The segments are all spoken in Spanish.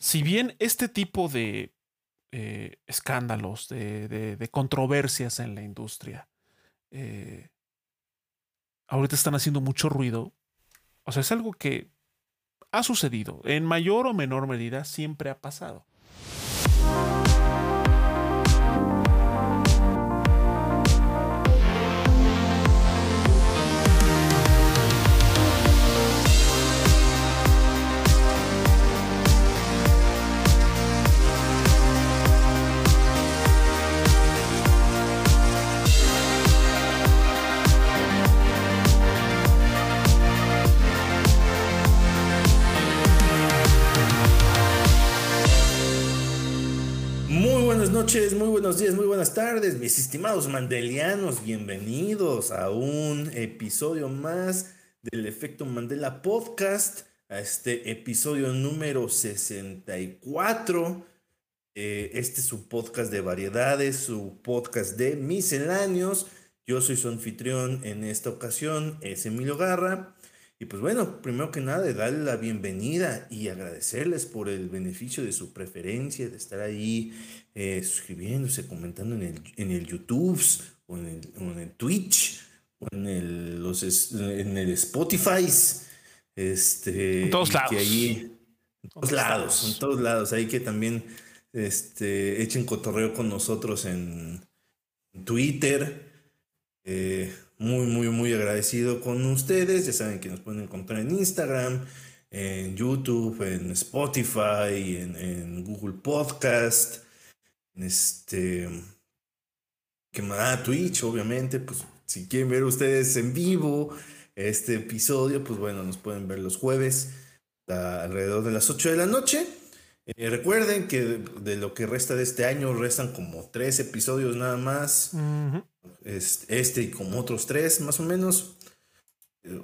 si bien este tipo de eh, escándalos, de, controversias en la industria, eh, ahorita están haciendo mucho ruido, o sea, es algo que ha sucedido, en mayor o menor medida, siempre ha pasado. Noches, muy buenos días, muy buenas tardes, mis estimados mandelianos. Bienvenidos a un episodio más del Efecto Mandela Podcast, a este episodio número 64. Eh, este es su podcast de variedades, su podcast de misceláneos. Yo soy su anfitrión en esta ocasión, es Emilio Garra. Y pues bueno, primero que nada, darle la bienvenida y agradecerles por el beneficio de su preferencia, de estar ahí eh, suscribiéndose, comentando en el, en el YouTube o en el, Twitch o en el, los, en el Spotify. Este, en todos lados. en todos lados, en todos lados. Ahí que también este, echen cotorreo con nosotros en Twitter. Eh, muy, muy, muy agradecido con ustedes. Ya saben que nos pueden encontrar en Instagram, en YouTube, en Spotify, en, Google Podcast, en este. Que más, Twitch, obviamente. Pues si quieren ver ustedes en vivo este episodio, pues bueno, nos pueden ver los jueves alrededor de las 8 de la noche. Eh, recuerden que de, lo que resta de este año restan como tres episodios nada más este y como otros tres, más o menos,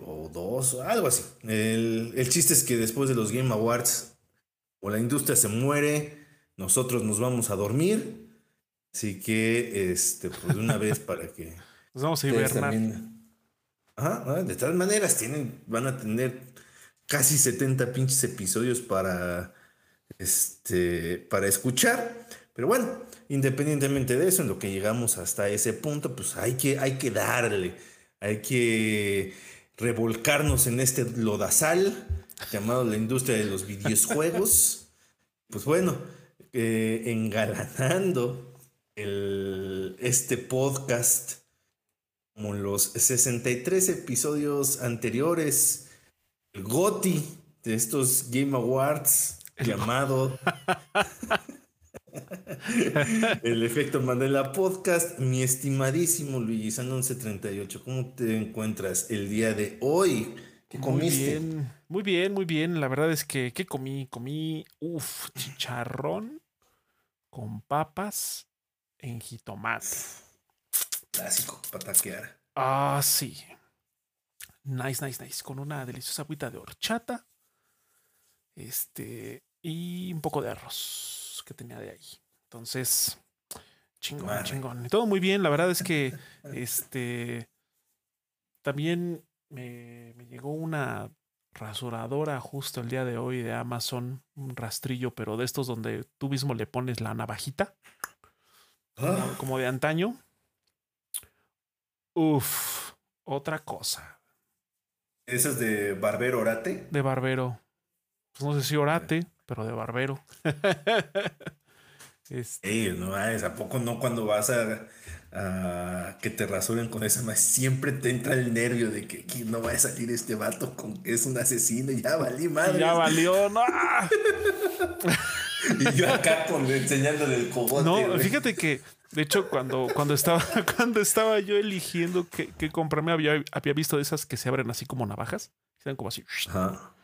o dos, algo así. El, chiste es que después de los Game Awards, o la industria se muere, nosotros nos vamos a dormir. Así que, este, pues de una vez para que. Nos vamos a hibernar. Ajá, de todas maneras, tienen, van a tener casi 70 pinches episodios para, este, para escuchar. Pero bueno, independientemente de eso, en lo que llegamos hasta ese punto, pues hay que, hay que darle, hay que revolcarnos en este lodazal llamado la industria de los videojuegos. pues bueno, eh, engalanando el, este podcast como los 63 episodios anteriores, el GOTI de estos Game Awards llamado el efecto Mandela Podcast, mi estimadísimo Luigi San 1138, ¿cómo te encuentras el día de hoy? ¿Qué comiste? Muy bien, muy bien, muy bien. La verdad es que, ¿qué comí? Comí, uff, chicharrón con papas en jitomate. Clásico, pataquear. Ah, sí. Nice, nice, nice. Con una deliciosa agüita de horchata. Este. Y un poco de arroz que tenía de ahí. Entonces, chingón, chingón. Y todo muy bien. La verdad es que este también me, llegó una rasuradora justo el día de hoy de Amazon, un rastrillo, pero de estos donde tú mismo le pones la navajita, como, ah. de antaño. Uf, otra cosa. ¿Esas de barbero orate? De barbero. Pues no sé si orate, pero de barbero. este... no es, ¿a poco no cuando vas a, que te rasuren con esa más? Siempre te entra el nervio de que, no va a salir este vato con que es un asesino y ya valí madre. Ya valió, no. y yo acá con, enseñándole el cogote. No, fíjate que, de hecho, cuando, cuando, estaba, cuando estaba yo eligiendo qué, qué comprarme, había, había visto de esas que se abren así como navajas. Se como así. Ajá.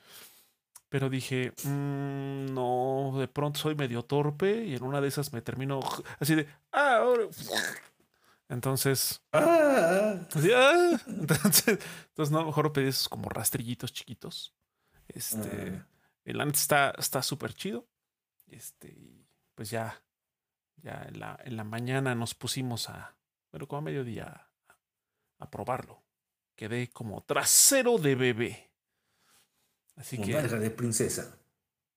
Pero dije, mm, no, de pronto soy medio torpe y en una de esas me termino así de, ah, ahora. Entonces, ah. ah. entonces, entonces, no, mejor pedí esos como rastrillitos chiquitos. Este, ah. el antes está está súper chido. Este, pues ya, ya en la, en la mañana nos pusimos a, bueno, como a mediodía a, a probarlo. Quedé como trasero de bebé. Así que. de princesa.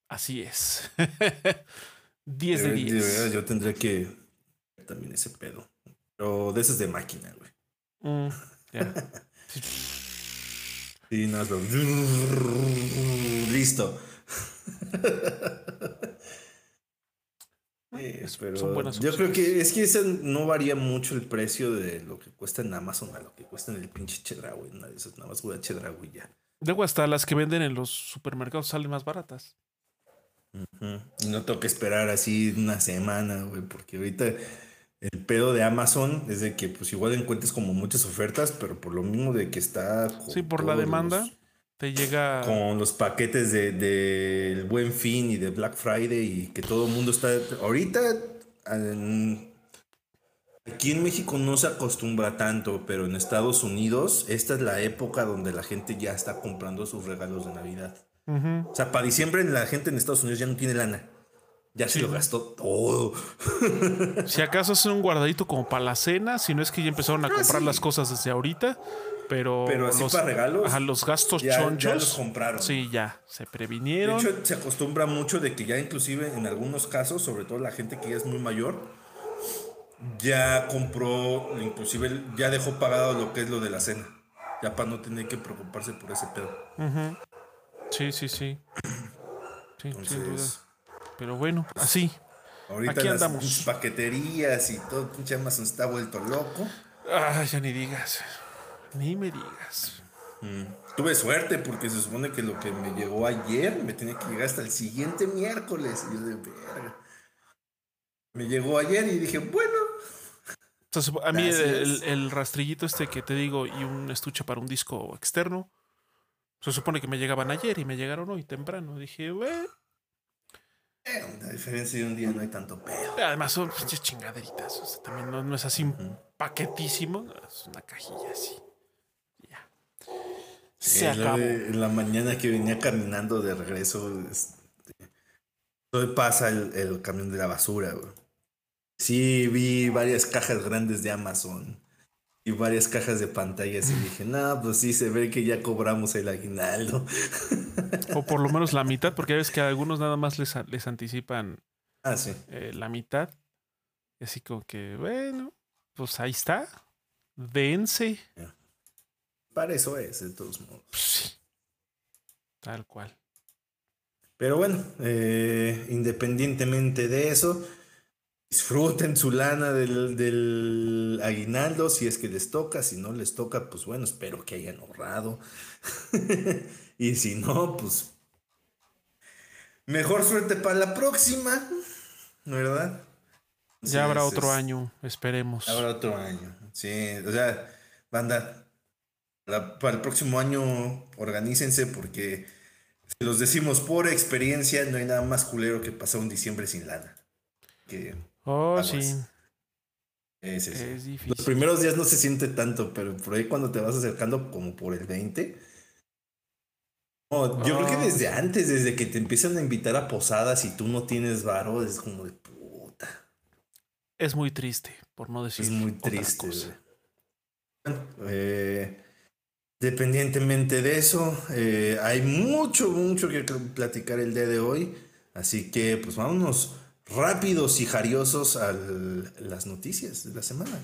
Así es. 10 de 10. yo tendría que también ese pedo. Pero de esas de máquina, güey. Mm, sí, no, Listo. pero yo creo que es que ese no varía mucho el precio de lo que cuesta en Amazon a lo que cuesta en el pinche Chedraui. Una de nada más güey, Chedraui ya. Luego hasta las que venden en los supermercados salen más baratas. Y no tengo que esperar así una semana, güey, porque ahorita el pedo de Amazon es de que pues igual encuentres como muchas ofertas, pero por lo mismo de que está... Sí, por la demanda te llega... Con los paquetes del de, Buen Fin y de Black Friday y que todo el mundo está... Ahorita aquí en México no se acostumbra tanto, pero en Estados Unidos esta es la época donde la gente ya está comprando sus regalos de Navidad. O sea, para diciembre la gente en Estados Unidos ya no tiene lana. Ya se lo gastó todo. Si acaso es un guardadito como para la cena, si no es que ya empezaron a ah, comprar las cosas desde ahorita. Pero, pero así para regalos. A los gastos chonchos. Ya los compraron. Sí, ya. Se previnieron. De hecho, se acostumbra mucho de que ya, inclusive en algunos casos, sobre todo la gente que ya es muy mayor, ya compró, inclusive ya dejó pagado lo que es lo de la cena. Ya para no tener que preocuparse por ese pedo. Sí, sí, sí. Sí, sin duda. Pero bueno, así. Ahorita Aquí andamos. Las paqueterías y todo, pinche Amazon está vuelto loco. Ay, ya ni digas. Ni me digas. Mm. Tuve suerte porque se supone que lo que me llegó ayer me tenía que llegar hasta el siguiente miércoles. Y yo de verga. Me llegó ayer y dije, bueno. A mí el, el, rastrillito este que te digo y un estuche para un disco externo, se supone que me llegaban ayer y me llegaron hoy temprano. Dije, bueno eh, la diferencia de un día no hay tanto pedo. Además son pinches chingaderitas. O sea, también no, es así un paquetísimo. Es una cajilla así. Ya. Se acabó. En la mañana que venía caminando de regreso, este, pasa el, el, camión de la basura, güey. Sí, vi varias cajas grandes de Amazon y varias cajas de pantallas y dije, no, pues sí, se ve que ya cobramos el aguinaldo. O por lo menos la mitad, porque ves que a algunos nada más les, les anticipan ah, sí. Eh, la mitad. Y así como que, bueno, pues ahí está. Dense. Para eso es, de todos modos. Sí. Tal cual. Pero bueno, eh, independientemente de eso, disfruten su lana del, aguinaldo si es que les toca, si no les toca, pues bueno, espero que hayan ahorrado. y si no, pues mejor suerte para la próxima, ¿verdad? Ya habrá otro año, esperemos. Habrá otro año, sí, o sea, banda, para el próximo año organícense porque si los decimos por experiencia, no hay nada más culero que pasar un diciembre sin lana. Que Oh, sí. Es, difícil. Los primeros días no se siente tanto, pero por ahí cuando te vas acercando como por el 20. yo creo que desde ah. antes, desde que te empiezan a invitar a posadas y tú no tienes varo, es como de puta. Es muy triste, por no decir. Es muy triste. Eh, dependientemente de eso, eh, hay mucho, mucho que platicar el día de hoy. Así que, pues vámonos rápidos y jariosos a las noticias de la semana.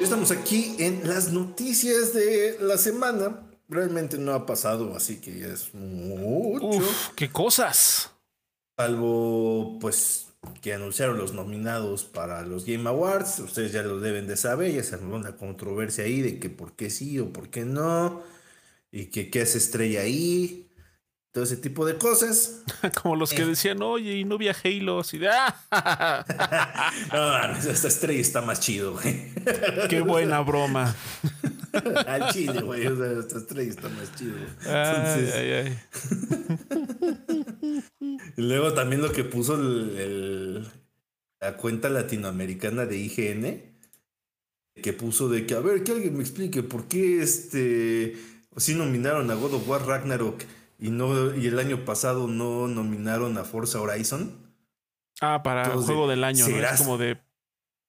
Estamos aquí en las noticias de la semana realmente no ha pasado, así que ya es mucho. Uf, qué cosas. Salvo, pues, que anunciaron los nominados para los Game Awards. Ustedes ya lo deben de saber. Ya se armó una controversia ahí de que por qué sí o por qué no. Y que qué hace estrella ahí todo ese tipo de cosas. Como los que eh. decían, oye, y no vi a Halo, así de ¡ah! no, esta estrella está más chido, güey. Qué buena broma. Al chile, güey, o sea, esta estrella está más chido. Entonces... Ay, ay, y luego también lo que puso el, la cuenta latinoamericana de IGN, que puso de que, a ver, que alguien me explique por qué este sí nominaron a God of War Ragnarok y, no, y el año pasado no nominaron a Forza Horizon. Ah, para el juego del año, ¿no? Es como de,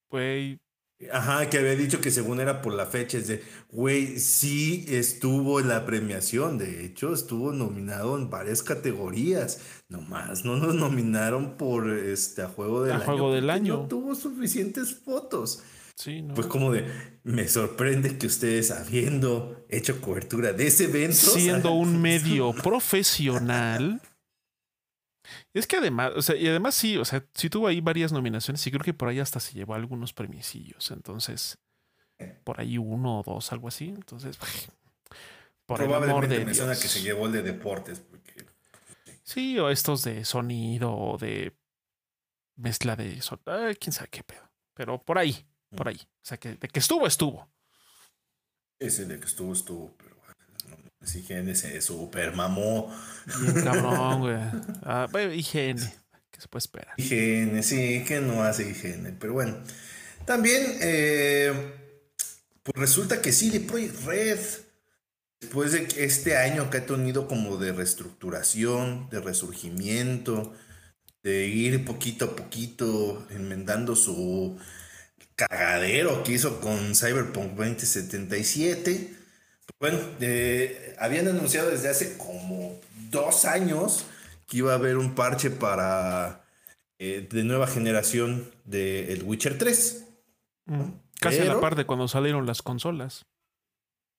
güey, Ajá, que había dicho que según era por la fecha, es de, güey, sí estuvo en la premiación, de hecho estuvo nominado en varias categorías, nomás no nos nominaron por este a juego del a Juego del año. No tuvo suficientes fotos. Sí, no. Pues como de, me sorprende que ustedes habiendo hecho cobertura de ese evento. Siendo un medio profesional es que además, o sea, y además sí, o sea, sí tuvo ahí varias nominaciones y creo que por ahí hasta se llevó algunos premisillos. Entonces, por ahí uno o dos, algo así. Entonces, por el amor de que se llevó el de deportes. Porque... Sí, o estos de sonido o de mezcla de sonido. quién sabe qué pedo. Pero por ahí, por ahí. O sea, que de que estuvo, estuvo. Ese de que estuvo, estuvo, pero higiene se super mamó. Bien cabrón, güey. Ah, higiene. ¿Qué se puede esperar? Higiene, sí, que no hace higiene. Pero bueno. También, eh, pues resulta que sí, de Project Red, después de este año que ha tenido como de reestructuración, de resurgimiento, de ir poquito a poquito enmendando su cagadero que hizo con Cyberpunk 2077 bueno, eh, habían anunciado desde hace como dos años que iba a haber un parche para eh, de nueva generación de El Witcher 3. Mm, casi a la par de cuando salieron las consolas.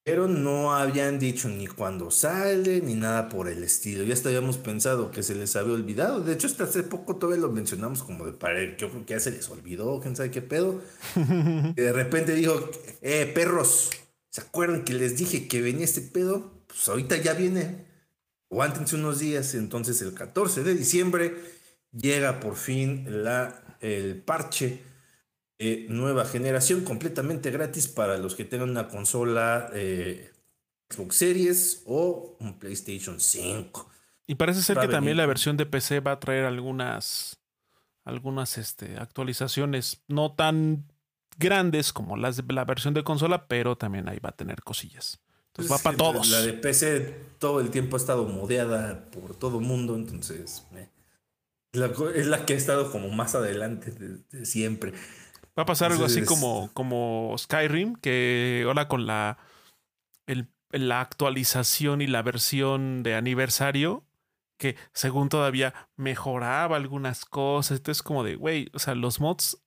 Pero no habían dicho ni cuándo sale, ni nada por el estilo. Ya habíamos pensado que se les había olvidado. De hecho, hasta hace poco todavía lo mencionamos como de para Yo creo que ya se les olvidó, quién sabe qué pedo. y de repente dijo, eh, perros, ¿Se acuerdan que les dije que venía este pedo? Pues ahorita ya viene. Aguántense unos días. Entonces el 14 de diciembre llega por fin la, el parche nueva generación completamente gratis para los que tengan una consola eh, Xbox Series o un PlayStation 5. Y parece ser que también la versión de PC va a traer algunas algunas este, actualizaciones no tan grandes como las de la versión de consola, pero también ahí va a tener cosillas. Entonces va para todos. La de PC todo el tiempo ha estado modeada por todo el mundo, entonces eh, es la que ha estado como más adelante de, siempre. Va a pasar algo así como, como Skyrim, que ahora con la, la actualización y la versión de aniversario, que según todavía mejoraba algunas cosas. Entonces, como de, güey, o sea, los mods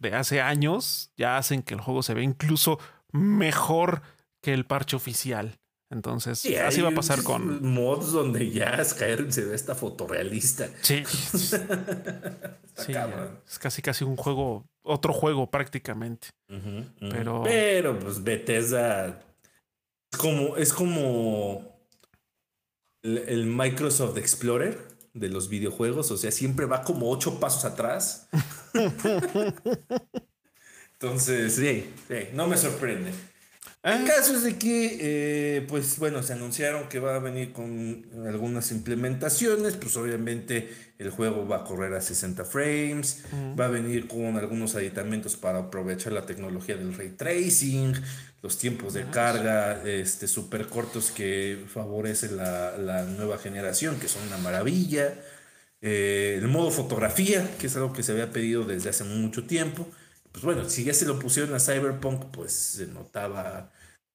de hace años ya hacen que el juego se vea incluso mejor que el parche oficial. Entonces, así va a pasar con mods donde ya Skyrim se ve esta fotorrealista. Sí. sí es casi casi un juego, otro juego prácticamente. Pero Pero pues Bethesda es como es como el Microsoft Explorer de los videojuegos, o sea, siempre va como ocho pasos atrás. Entonces, sí, no me sorprende. El ah. caso es de que, eh, pues bueno, se anunciaron que va a venir con algunas implementaciones, pues obviamente el juego va a correr a 60 frames, va a venir con algunos aditamentos para aprovechar la tecnología del ray tracing, los tiempos de carga este, súper cortos que favorece la, nueva generación, que son una maravilla, eh, el modo fotografía, que es algo que se había pedido desde hace mucho tiempo pues bueno, si ya se lo pusieron a Cyberpunk, pues se notaba.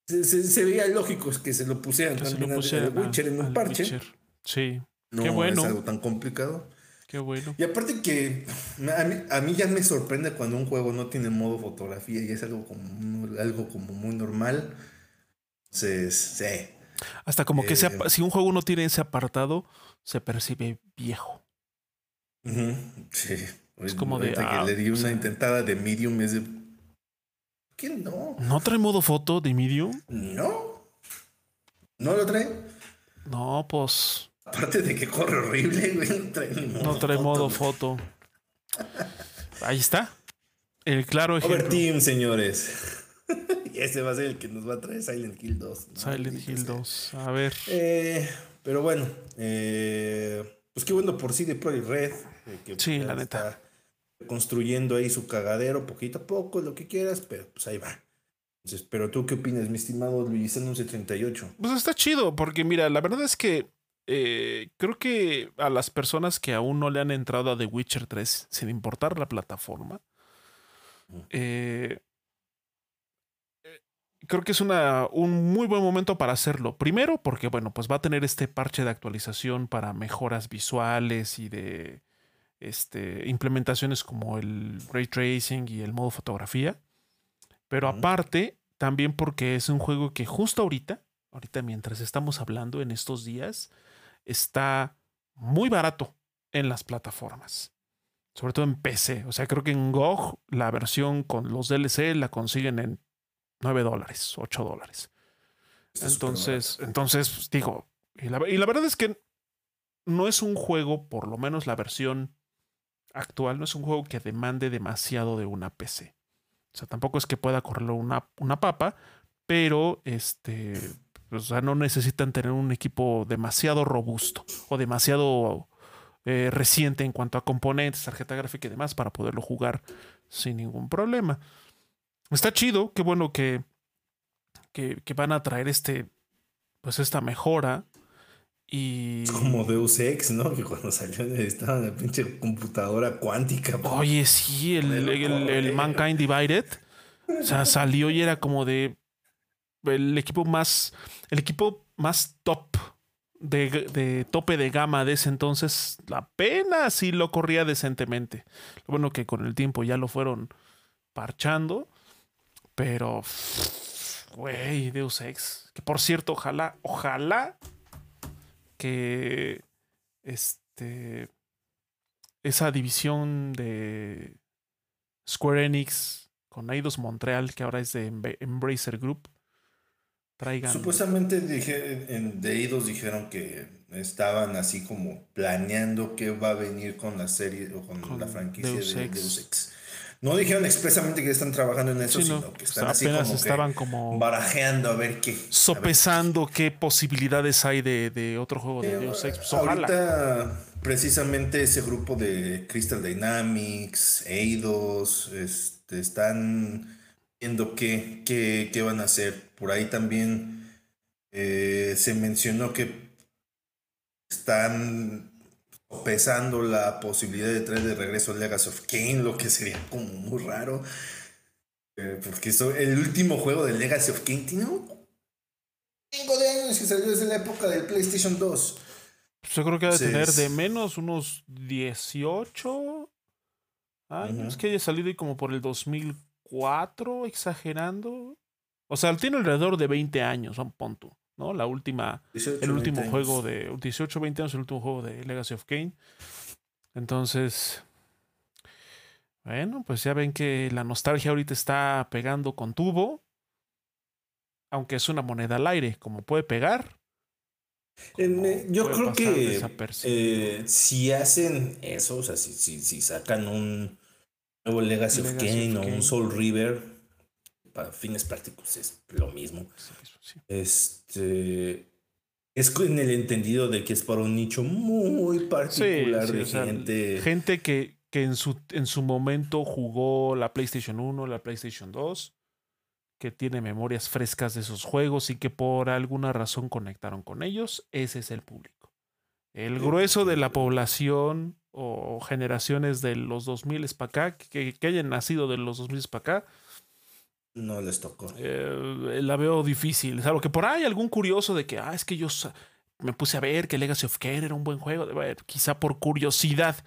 Se, veía lógico que se lo pusieran también a, Witcher en un parche. Sí. No Qué bueno. es algo tan complicado. Qué bueno. Y aparte que a mí, ya me sorprende cuando un juego no tiene modo fotografía y es algo como, algo como muy normal. Entonces, sí. Hasta como que eh, si un juego no tiene ese apartado, se percibe viejo. sí. Es como de. Que ah, le di una intentada de medium es de. ¿Qué no? ¿No trae modo foto de medium? No. ¿No lo trae? No, pues. Aparte de que corre horrible, güey. No trae modo, no trae foto, modo foto. Ahí está. El claro ejemplo. Overteam, señores. y ese va a ser el que nos va a traer Silent Hill 2. Silent Hill 2. A ver. Eh, pero bueno. Eh, pues qué bueno por sí de Pro y Red. Eh, que sí, la neta construyendo ahí su cagadero poquito a poco, lo que quieras, pero pues ahí va. Entonces, pero tú qué opinas, mi estimado Luis 1138? Pues está chido, porque mira, la verdad es que eh, creo que a las personas que aún no le han entrado a The Witcher 3, sin importar la plataforma, eh, eh, creo que es una, un muy buen momento para hacerlo. Primero, porque bueno, pues va a tener este parche de actualización para mejoras visuales y de este, implementaciones como el ray tracing y el modo fotografía. Pero aparte, también porque es un juego que justo ahorita, ahorita mientras estamos hablando en estos días, está muy barato en las plataformas. Sobre todo en PC. O sea, creo que en GOG la versión con los DLC la consiguen en 9 dólares, 8 dólares. Entonces, entonces, pues, digo, y la, y la verdad es que no es un juego, por lo menos la versión actual, no es un juego que demande demasiado de una PC. O sea, tampoco es que pueda correrlo una, una papa, pero este, o sea, no necesitan tener un equipo demasiado robusto o demasiado eh, reciente en cuanto a componentes, tarjeta gráfica y demás para poderlo jugar sin ningún problema. Está chido, qué bueno que, que, van a traer este, pues esta mejora. Y... Como Deus Ex, ¿no? Que cuando salió estaba en la pinche computadora cuántica. Oye, sí, el, el, el Mankind Divided. O sea, salió y era como de el equipo más, el equipo más top de, tope de gama de ese entonces, apenas sí lo corría decentemente. Lo bueno que con el tiempo ya lo fueron parchando, pero, güey, Deus Ex. Que por cierto, ojalá, ojalá que este, esa división de Square Enix con Eidos Montreal, que ahora es de Embracer Group, Supuestamente dije, en Deidos dijeron que estaban así como planeando qué va a venir con la serie o con, la franquicia de Deus Ex. No dijeron expresamente que están trabajando en eso, sino que están así como estaban como barajeando a ver qué. Sopesando qué posibilidades hay de, otro juego de Deus Ex. Pues, ahorita, precisamente ese grupo de Crystal Dynamics, Eidos, este, están viendo qué, qué, van a hacer. Por ahí también eh, se mencionó que están pesando la posibilidad de traer de regreso Legacy of Kane, lo que sería como muy raro. Eh, porque el último juego de Legacy of Kane tiene un chingo de años que salió desde la época del PlayStation 2. Yo creo que debe tener de menos unos 18 años, que haya salido y como por el 2000 cuatro, exagerando. O sea, tiene alrededor de 20 años, un punto, ¿no? La última, el último juego de 18, 20 años, el último juego de Legacy of Kane. Entonces, bueno, pues ya ven que la nostalgia ahorita está pegando con tubo, aunque es una moneda al aire, como puede pegar. Eh, yo creo que eh, si hacen eso, o sea, si, si sacan un, nuevo Legacy, of Kane o un Soul River, para fines prácticos es lo mismo. Este es en el entendido de que es para un nicho muy particular de gente. gente que, que en, su, en su momento jugó la PlayStation 1, la PlayStation 2, que tiene memorias frescas de esos juegos y que por alguna razón conectaron con ellos. Ese es el público. El grueso de la población o generaciones de los 2000 para acá, que, que, hayan nacido de los 2000 para acá, no les tocó. Eh, la veo difícil. Salvo que por ahí algún curioso de que, ah, es que yo me puse a ver que Legacy of Kain era un buen juego, quizá por curiosidad,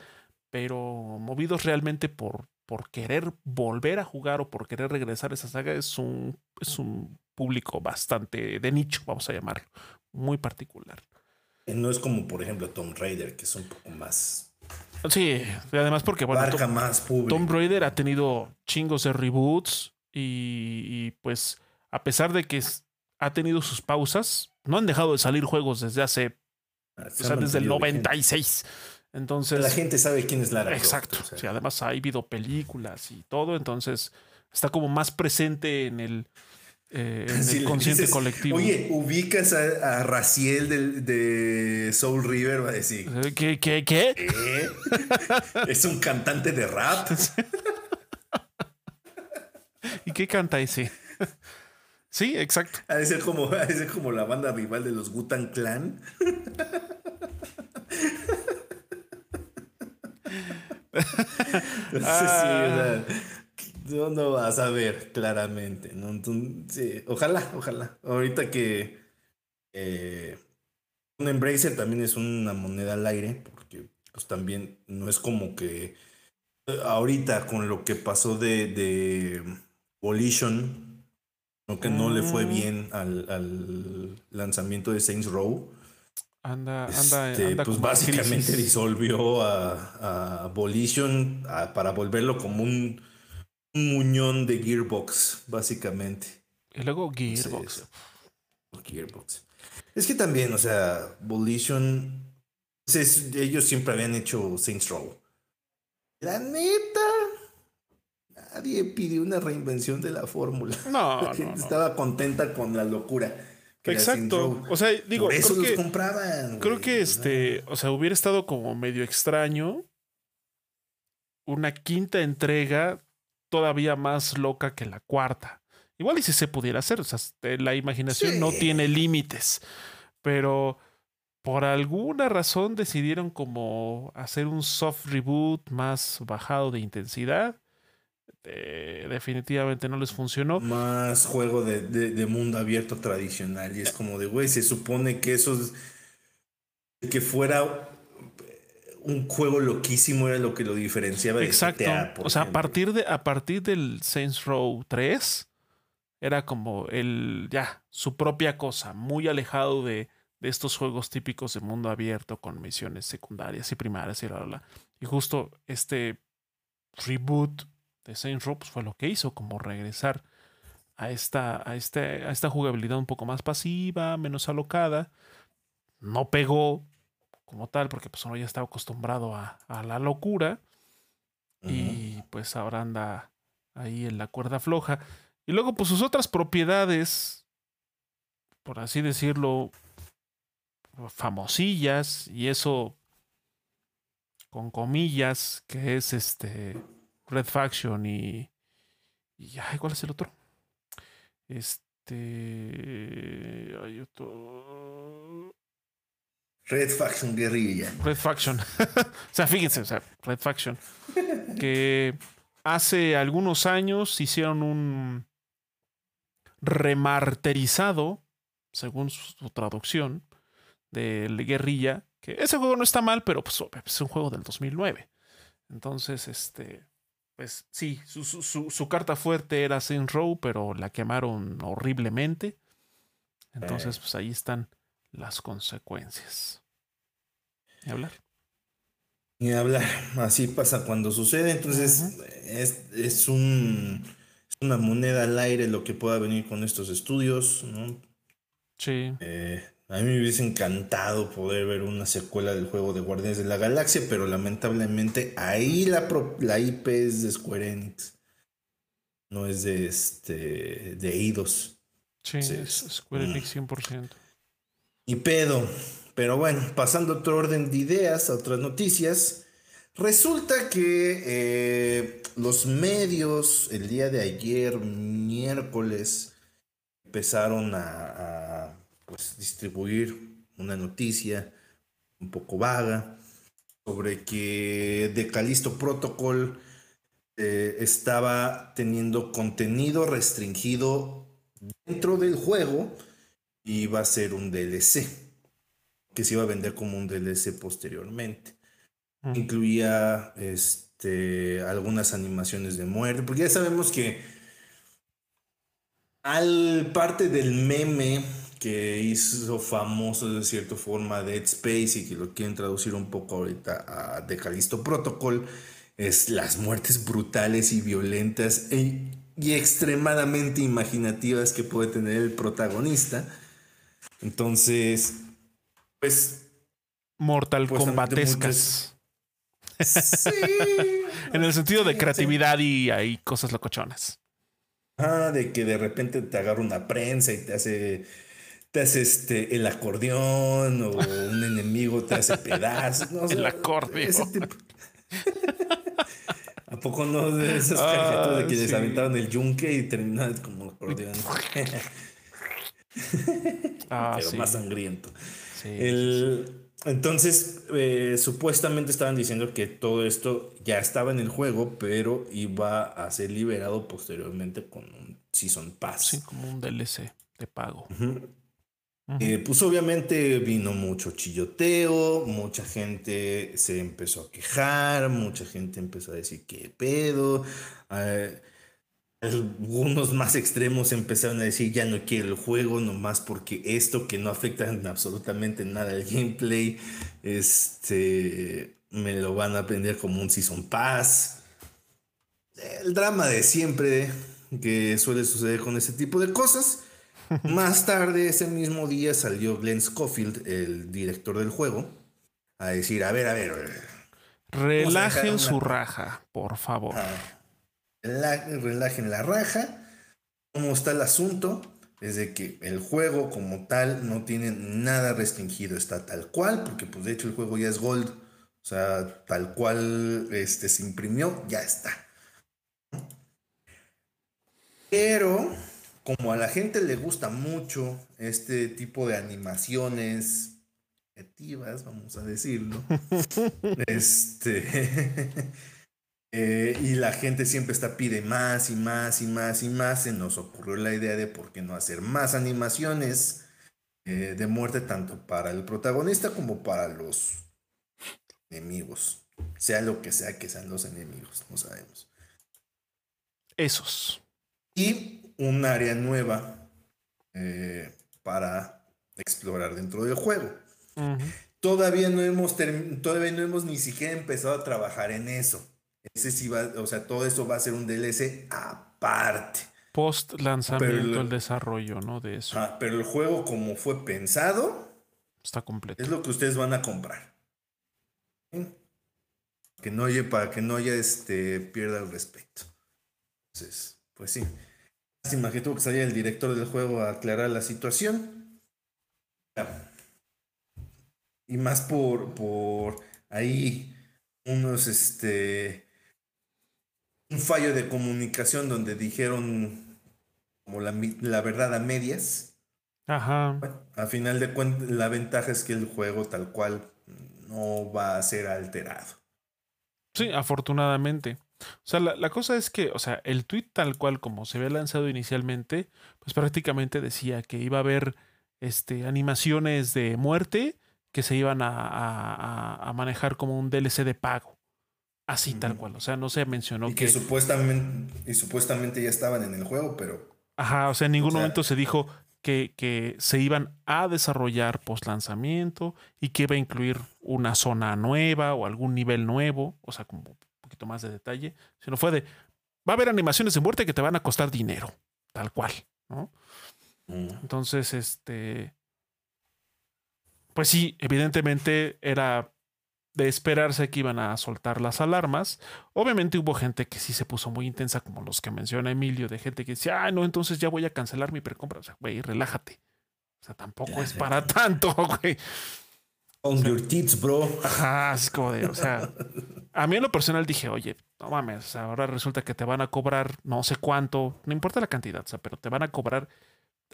pero movidos realmente por, por querer volver a jugar o por querer regresar a esa saga, es un, es un público bastante de nicho, vamos a llamarlo, muy particular. No es como, por ejemplo, Tom Raider, que es un poco más Sí, además porque bueno, Tom, más Tomb Raider ha tenido chingos de reboots y, pues a pesar de que ha tenido sus pausas, no han dejado de salir juegos desde hace, ah, o sea, desde el 96. Entonces, la gente sabe quién es Lara. Exacto. sí, además ha habido películas y todo, entonces está como más presente en el, eh, en el consciente colectivo. Oye, ubicas a, Raciel de, Soul River, va a decir. Eh, ¿Qué? ¿Qué? ¿Qué? es un cantante de rap. ¿Y qué canta ese? Sí, exacto. Ha de ser como, ha de ser como la banda rival de los Gutan Clan. Ah. no, no vas a ver claramente. ¿no? ojalá, ojalá. Ahorita que eh, un Embracer también es una moneda al aire, porque pues también no es como que eh, ahorita con lo que pasó de, de Volition, que no le fue mm. bien al, lanzamiento de Saints Row. Anda, anda, este, pues básicamente disolvió a, a Volition para volverlo como un, muñón de Gearbox, básicamente. Y luego Gearbox. Gearbox. Es que también, o sea, Volition, pues ellos siempre habían hecho Saints Row. La neta, nadie pidió una reinvención de la fórmula. No, Estaba contenta con la locura. Exacto. O sea, digo, eso creo los que, compraban. Creo que este, o sea, hubiera estado como medio extraño una quinta entrega todavía más loca que la cuarta. Igual y si se pudiera hacer, o sea, este, la imaginación no tiene límites, pero por alguna razón decidieron como hacer un soft reboot más bajado de intensidad. Eh, definitivamente no les funcionó. Más juego de, mundo abierto tradicional. Y es como de, güey, se supone que eso que fuera un juego loquísimo era lo que lo diferenciaba de Exacto. o sea, a partir, de, a partir del Saints Row 3 era como el, ya, su propia cosa, muy alejado de, de estos juegos típicos de mundo abierto con misiones secundarias y primarias y la, Y justo este reboot de Saints Row pues, fue lo que hizo, como regresar a esta, a, este, a esta jugabilidad un poco más pasiva, menos alocada. No pegó como tal, porque pues uno ya estaba acostumbrado a, a la locura. Y pues ahora anda ahí en la cuerda floja. Y luego, pues sus otras propiedades, por así decirlo, famosillas, y eso con comillas, que es este Red Faction y. y ay, ¿cuál es el otro? Este. Hay otro. Red Faction Guerrilla. Red Faction. o sea, fíjense, o sea, Red Faction. Que hace algunos años hicieron un remarterizado, según su, traducción, del guerrilla, que ese juego no está mal, pero pues, es un juego del 2009. Entonces, este, pues sí, su, carta fuerte era Saints Row, pero la quemaron horriblemente. Entonces, eh. pues ahí están las consecuencias. Ni hablar. Ni hablar. Así pasa cuando sucede. Entonces, es, es un una moneda al aire lo que pueda venir con estos estudios, ¿no? Sí. Eh, a mí me hubiese encantado poder ver una secuela del juego de Guardianes de la Galaxia, pero lamentablemente ahí la, la IP es de Square Enix. No es de este de Eidos. Sí, es Square Enix 100%. Mm. Y pedo. Pero bueno, pasando a otro orden de ideas, a otras noticias. Resulta que eh, los medios el día de ayer, miércoles, empezaron a, pues, distribuir una noticia un poco vaga sobre que The Callisto Protocol eh, estaba teniendo contenido restringido dentro del juego y iba a ser un DLC que se iba a vender como un DLC posteriormente. Incluía este, algunas animaciones de muerte, porque ya sabemos que al parte del meme que hizo famoso de cierta forma Dead Space y que lo quieren traducir un poco ahorita a The Callisto Protocol, es las muertes brutales y violentas e, y extremadamente imaginativas que puede tener el protagonista. Entonces, pues... Mortal pues, Kombatescas. Sí. en el sentido de creatividad y hay cosas locochonas. Ah, de que de repente te agarra una prensa y te hace te hace este el acordeón o un enemigo te hace pedazos. el acordeón. ¿A poco no de esas ah, de que les aventaron el yunque y terminaron como acordeón. ah, Pero más sangriento. entonces, eh, supuestamente estaban diciendo que todo esto ya estaba en el juego, pero iba a ser liberado posteriormente con un Season Pass. Sí, como un DLC de pago. Eh, pues obviamente vino mucho chilloteo, mucha gente se empezó a quejar, mucha gente empezó a decir qué pedo. Eh, algunos más extremos empezaron a decir ya no quiero el juego nomás porque esto que no afecta absolutamente nada al gameplay, este, me lo van a aprender como un Season Pass. El drama de siempre que suele suceder con ese tipo de cosas. Más tarde, ese mismo día, salió Glenn Schofield, el director del juego, a decir, a ver, a ver. Relajen su raja, por favor. relajen la raja. ¿Cómo está el asunto? Es de que el juego como tal no tiene nada restringido, está tal cual, porque pues de hecho el juego ya es gold. O sea, tal cual este, se imprimió, ya está. Pero como a la gente le gusta mucho este tipo de animaciones creativas, vamos a decirlo, este, eh, y la gente siempre está pide más y más y más y más, se nos ocurrió la idea de por qué no hacer más animaciones eh, de muerte tanto para el protagonista como para los enemigos, sea lo que sea que sean los enemigos, no sabemos. Esos. Y un área nueva eh, para explorar dentro del juego. Todavía no hemos todavía no hemos ni siquiera empezado a trabajar en eso. Ese sí va, o sea, todo eso va a ser un DLC aparte. Post lanzamiento el, desarrollo, ¿no? De eso. pero el juego como fue pensado está completo. Es lo que ustedes van a comprar. Que no haya para que no haya este pierda el respeto. Entonces, pues sí que tuvo que salir el director del juego a aclarar la situación. Y más por, por ahí unos, este, un fallo de comunicación donde dijeron como la, la verdad a medias. Ajá. a final de cuentas, la ventaja es que el juego tal cual no va a ser alterado. Sí, afortunadamente. O sea, la, cosa es que, o sea, el tweet tal cual como se había lanzado inicialmente, pues prácticamente decía que iba a haber este, animaciones de muerte que se iban a, manejar como un DLC de pago. Así tal cual. O sea, no se mencionó y que, supuestamente y supuestamente ya estaban en el juego, pero. Ajá, o sea, en ningún momento se dijo que, que, se iban a desarrollar post lanzamiento y que iba a incluir una zona nueva o algún nivel nuevo. O sea, como poquito más de detalle, sino fue de, va a haber animaciones de muerte que te van a costar dinero, tal cual, ¿no? Mm. Entonces, este, pues sí, evidentemente era de esperarse que iban a soltar las alarmas. Obviamente hubo gente que sí se puso muy intensa, como los que menciona Emilio, de gente que decía, ah, no, entonces ya voy a cancelar mi precompra. O sea, güey, relájate. O sea, tampoco es para tanto, güey. On your tits, bro. Ajá, es como de, o sea, a mí en lo personal dije, oye, no mames, ahora resulta que te van a cobrar no sé cuánto, no importa la cantidad, o sea, pero te van a cobrar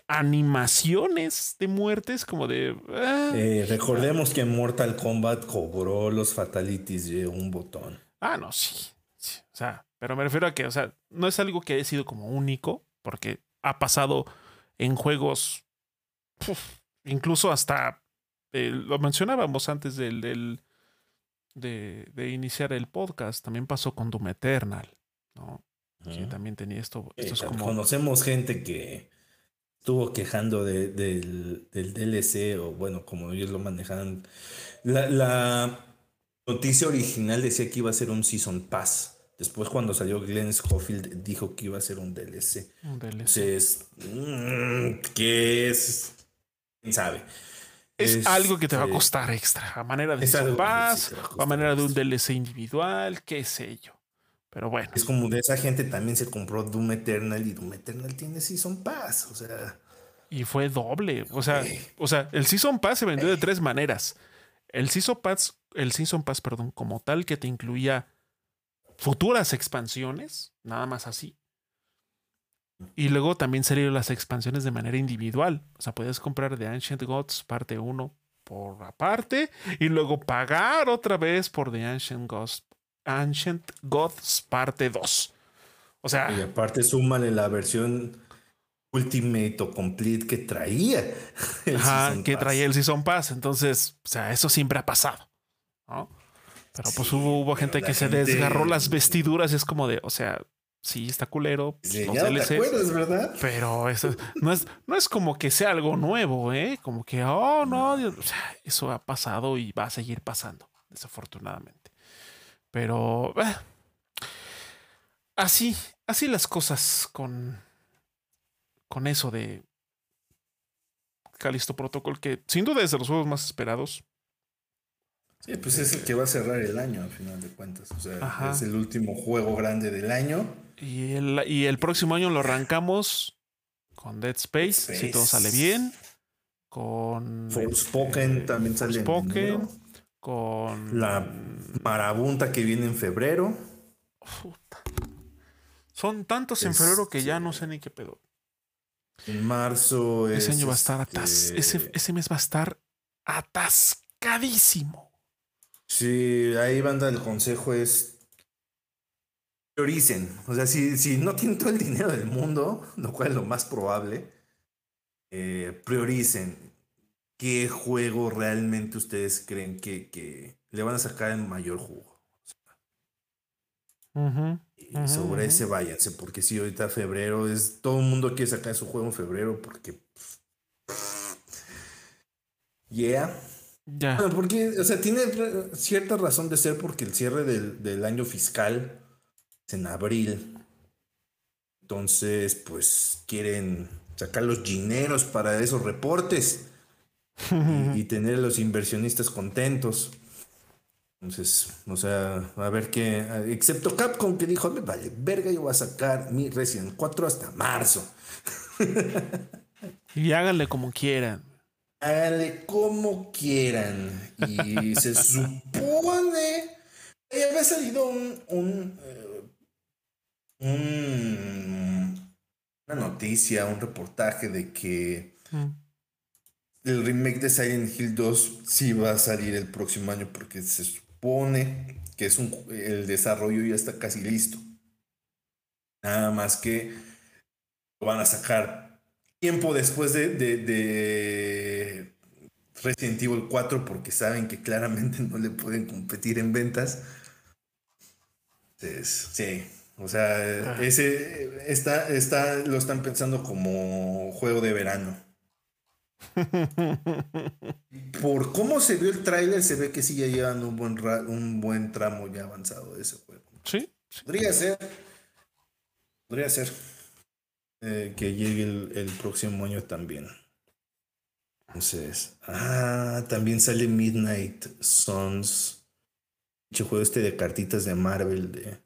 animaciones de muertes como de... Ah". Eh, recordemos que Mortal Kombat cobró los fatalities de un botón. Ah, no, sí, O sea, pero me refiero a que, o sea, no es algo que haya sido como único, porque ha pasado en juegos, incluso hasta lo mencionábamos antes del, de, iniciar el podcast, también pasó con Doom Eternal, ¿no? Que también tenía esto. Conocemos gente que estuvo quejando del, del, DLC, o bueno, como ellos lo manejaban. La, la, noticia original decía que iba a ser un Season Pass. Después, cuando salió Glenn Schofield, dijo que iba a ser un DLC. Un DLC. Entonces, mm, ¿qué es? ¿Quién sabe? Es, algo que te va a este, costar extra, a manera de un pass, a, manera de un DLC individual, qué sé yo. Pero bueno. Es como de esa gente también se compró Doom Eternal y Doom Eternal tiene Season Pass, o sea. Y fue doble. O sea, o sea, el Season Pass se vendió de tres maneras. El Season Pass, el Season Pass, perdón, como tal que te incluía futuras expansiones, nada más así. Y luego también salieron las expansiones de manera individual. O sea, puedes comprar The Ancient Gods parte 1 por aparte y luego pagar otra vez por The Ancient Gods, Ancient Gods parte 2. O sea. Y aparte, súmale la versión Ultimate o Complete que traía. ajá, que traía el Season Pass. Entonces, o sea, eso siempre ha pasado. ¿no? Pero pues hubo, hubo gente que se desgarró las vestiduras. Es como de, o sea, sí está culero. Sí, ya te acuerdas, ¿verdad? Pero eso no es, no es como que sea algo nuevo, ¿eh? Como que, oh, no, eso ha pasado y va a seguir pasando, desafortunadamente. Pero eh, así, así las cosas con, con eso de Calisto Protocol, que sin duda es de los juegos más esperados. Sí, pues es el que va a cerrar el año, al final de cuentas. O sea, es el último juego grande del año. Y el, y el próximo año lo arrancamos con Dead Space, si todo sale bien. Con. Forspoken eh, también sale Forspoken, Con. La Marabunta que viene en febrero. Son tantos en febrero que ya no sé ni qué pedo. En marzo. Ese año va a estar atas ese, ese mes va a estar atascadísimo. Sí, ahí banda el consejo es prioricen. O sea, si, si no tienen todo el dinero del mundo, lo cual es lo más probable, eh, prioricen qué juego realmente ustedes creen que, que le van a sacar el mayor jugo. y sobre ese váyanse, porque si ahorita febrero es. Todo el mundo quiere sacar su juego en febrero porque. Yeah. Ya. porque, o sea, tiene cierta razón de ser porque el cierre del, año fiscal en abril. Entonces, pues quieren sacar los dineros para esos reportes y, tener a los inversionistas contentos. Entonces, o sea, a ver qué. Excepto Capcom que dijo: vale, verga, yo voy a sacar mi Resident 4 hasta marzo. y háganle como quieran háganle como quieran. Y se supone que había salido un, un, una noticia, un reportaje de que mm. el remake de Silent Hill 2 sí va a salir el próximo año porque se supone que es un, el desarrollo ya está casi listo. Nada más que lo van a sacar tiempo después de, de, Resident Evil 4 porque saben que claramente no le pueden competir en ventas. sí, o sea, ese está, está, lo están pensando como juego de verano. Por cómo se vio el tráiler, se ve que sí ya llevan un buen, un buen tramo ya avanzado de ese juego. Sí. Podría ser. Podría ser. Eh, que llegue el, próximo año también. Entonces, ah, también sale Midnight Suns. El juego este de cartitas de Marvel de,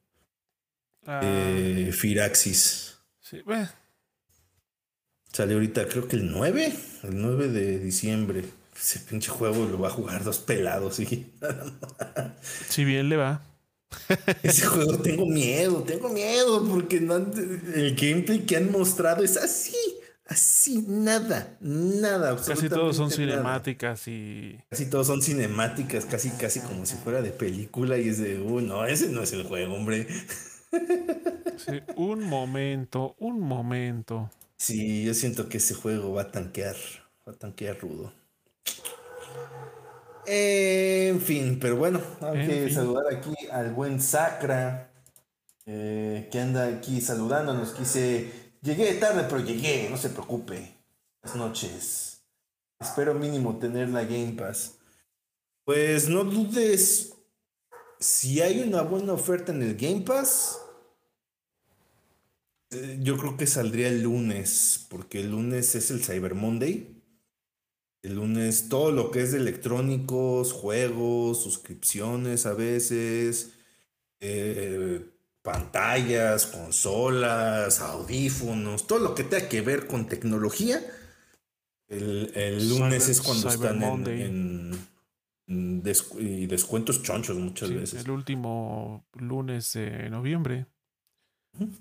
ah. Firaxis. Sí, bueno. Sale ahorita, creo que el 9, el 9 de diciembre. Ese pinche juego lo va a jugar dos pelados, ¿sí? si bien le va. Ese juego tengo miedo, tengo miedo, porque el gameplay que han mostrado es así, así, nada, nada. Casi todos son cinemáticas y. Casi todos son cinemáticas, casi, casi como si fuera de película y es de, uy, no, ese no es el juego, hombre. Sí, un momento, un momento. Sí, yo siento que ese juego va a tanquear, va a tanquear rudo en fin, pero bueno, hay que saludar aquí al buen Sacra, eh, que anda aquí saludándonos. Quise, llegué tarde, pero llegué, no se preocupe. Buenas noches. Espero mínimo tener la Game Pass. Pues no dudes, si hay una buena oferta en el Game Pass, eh, yo creo que saldría el lunes, porque el lunes es el Cyber Monday. El lunes todo lo que es de electrónicos, juegos, suscripciones a veces, eh, pantallas, consolas, audífonos, todo lo que tenga que ver con tecnología. El, lunes es cuando están en, y descuentos chonchos muchas veces. El último lunes de noviembre.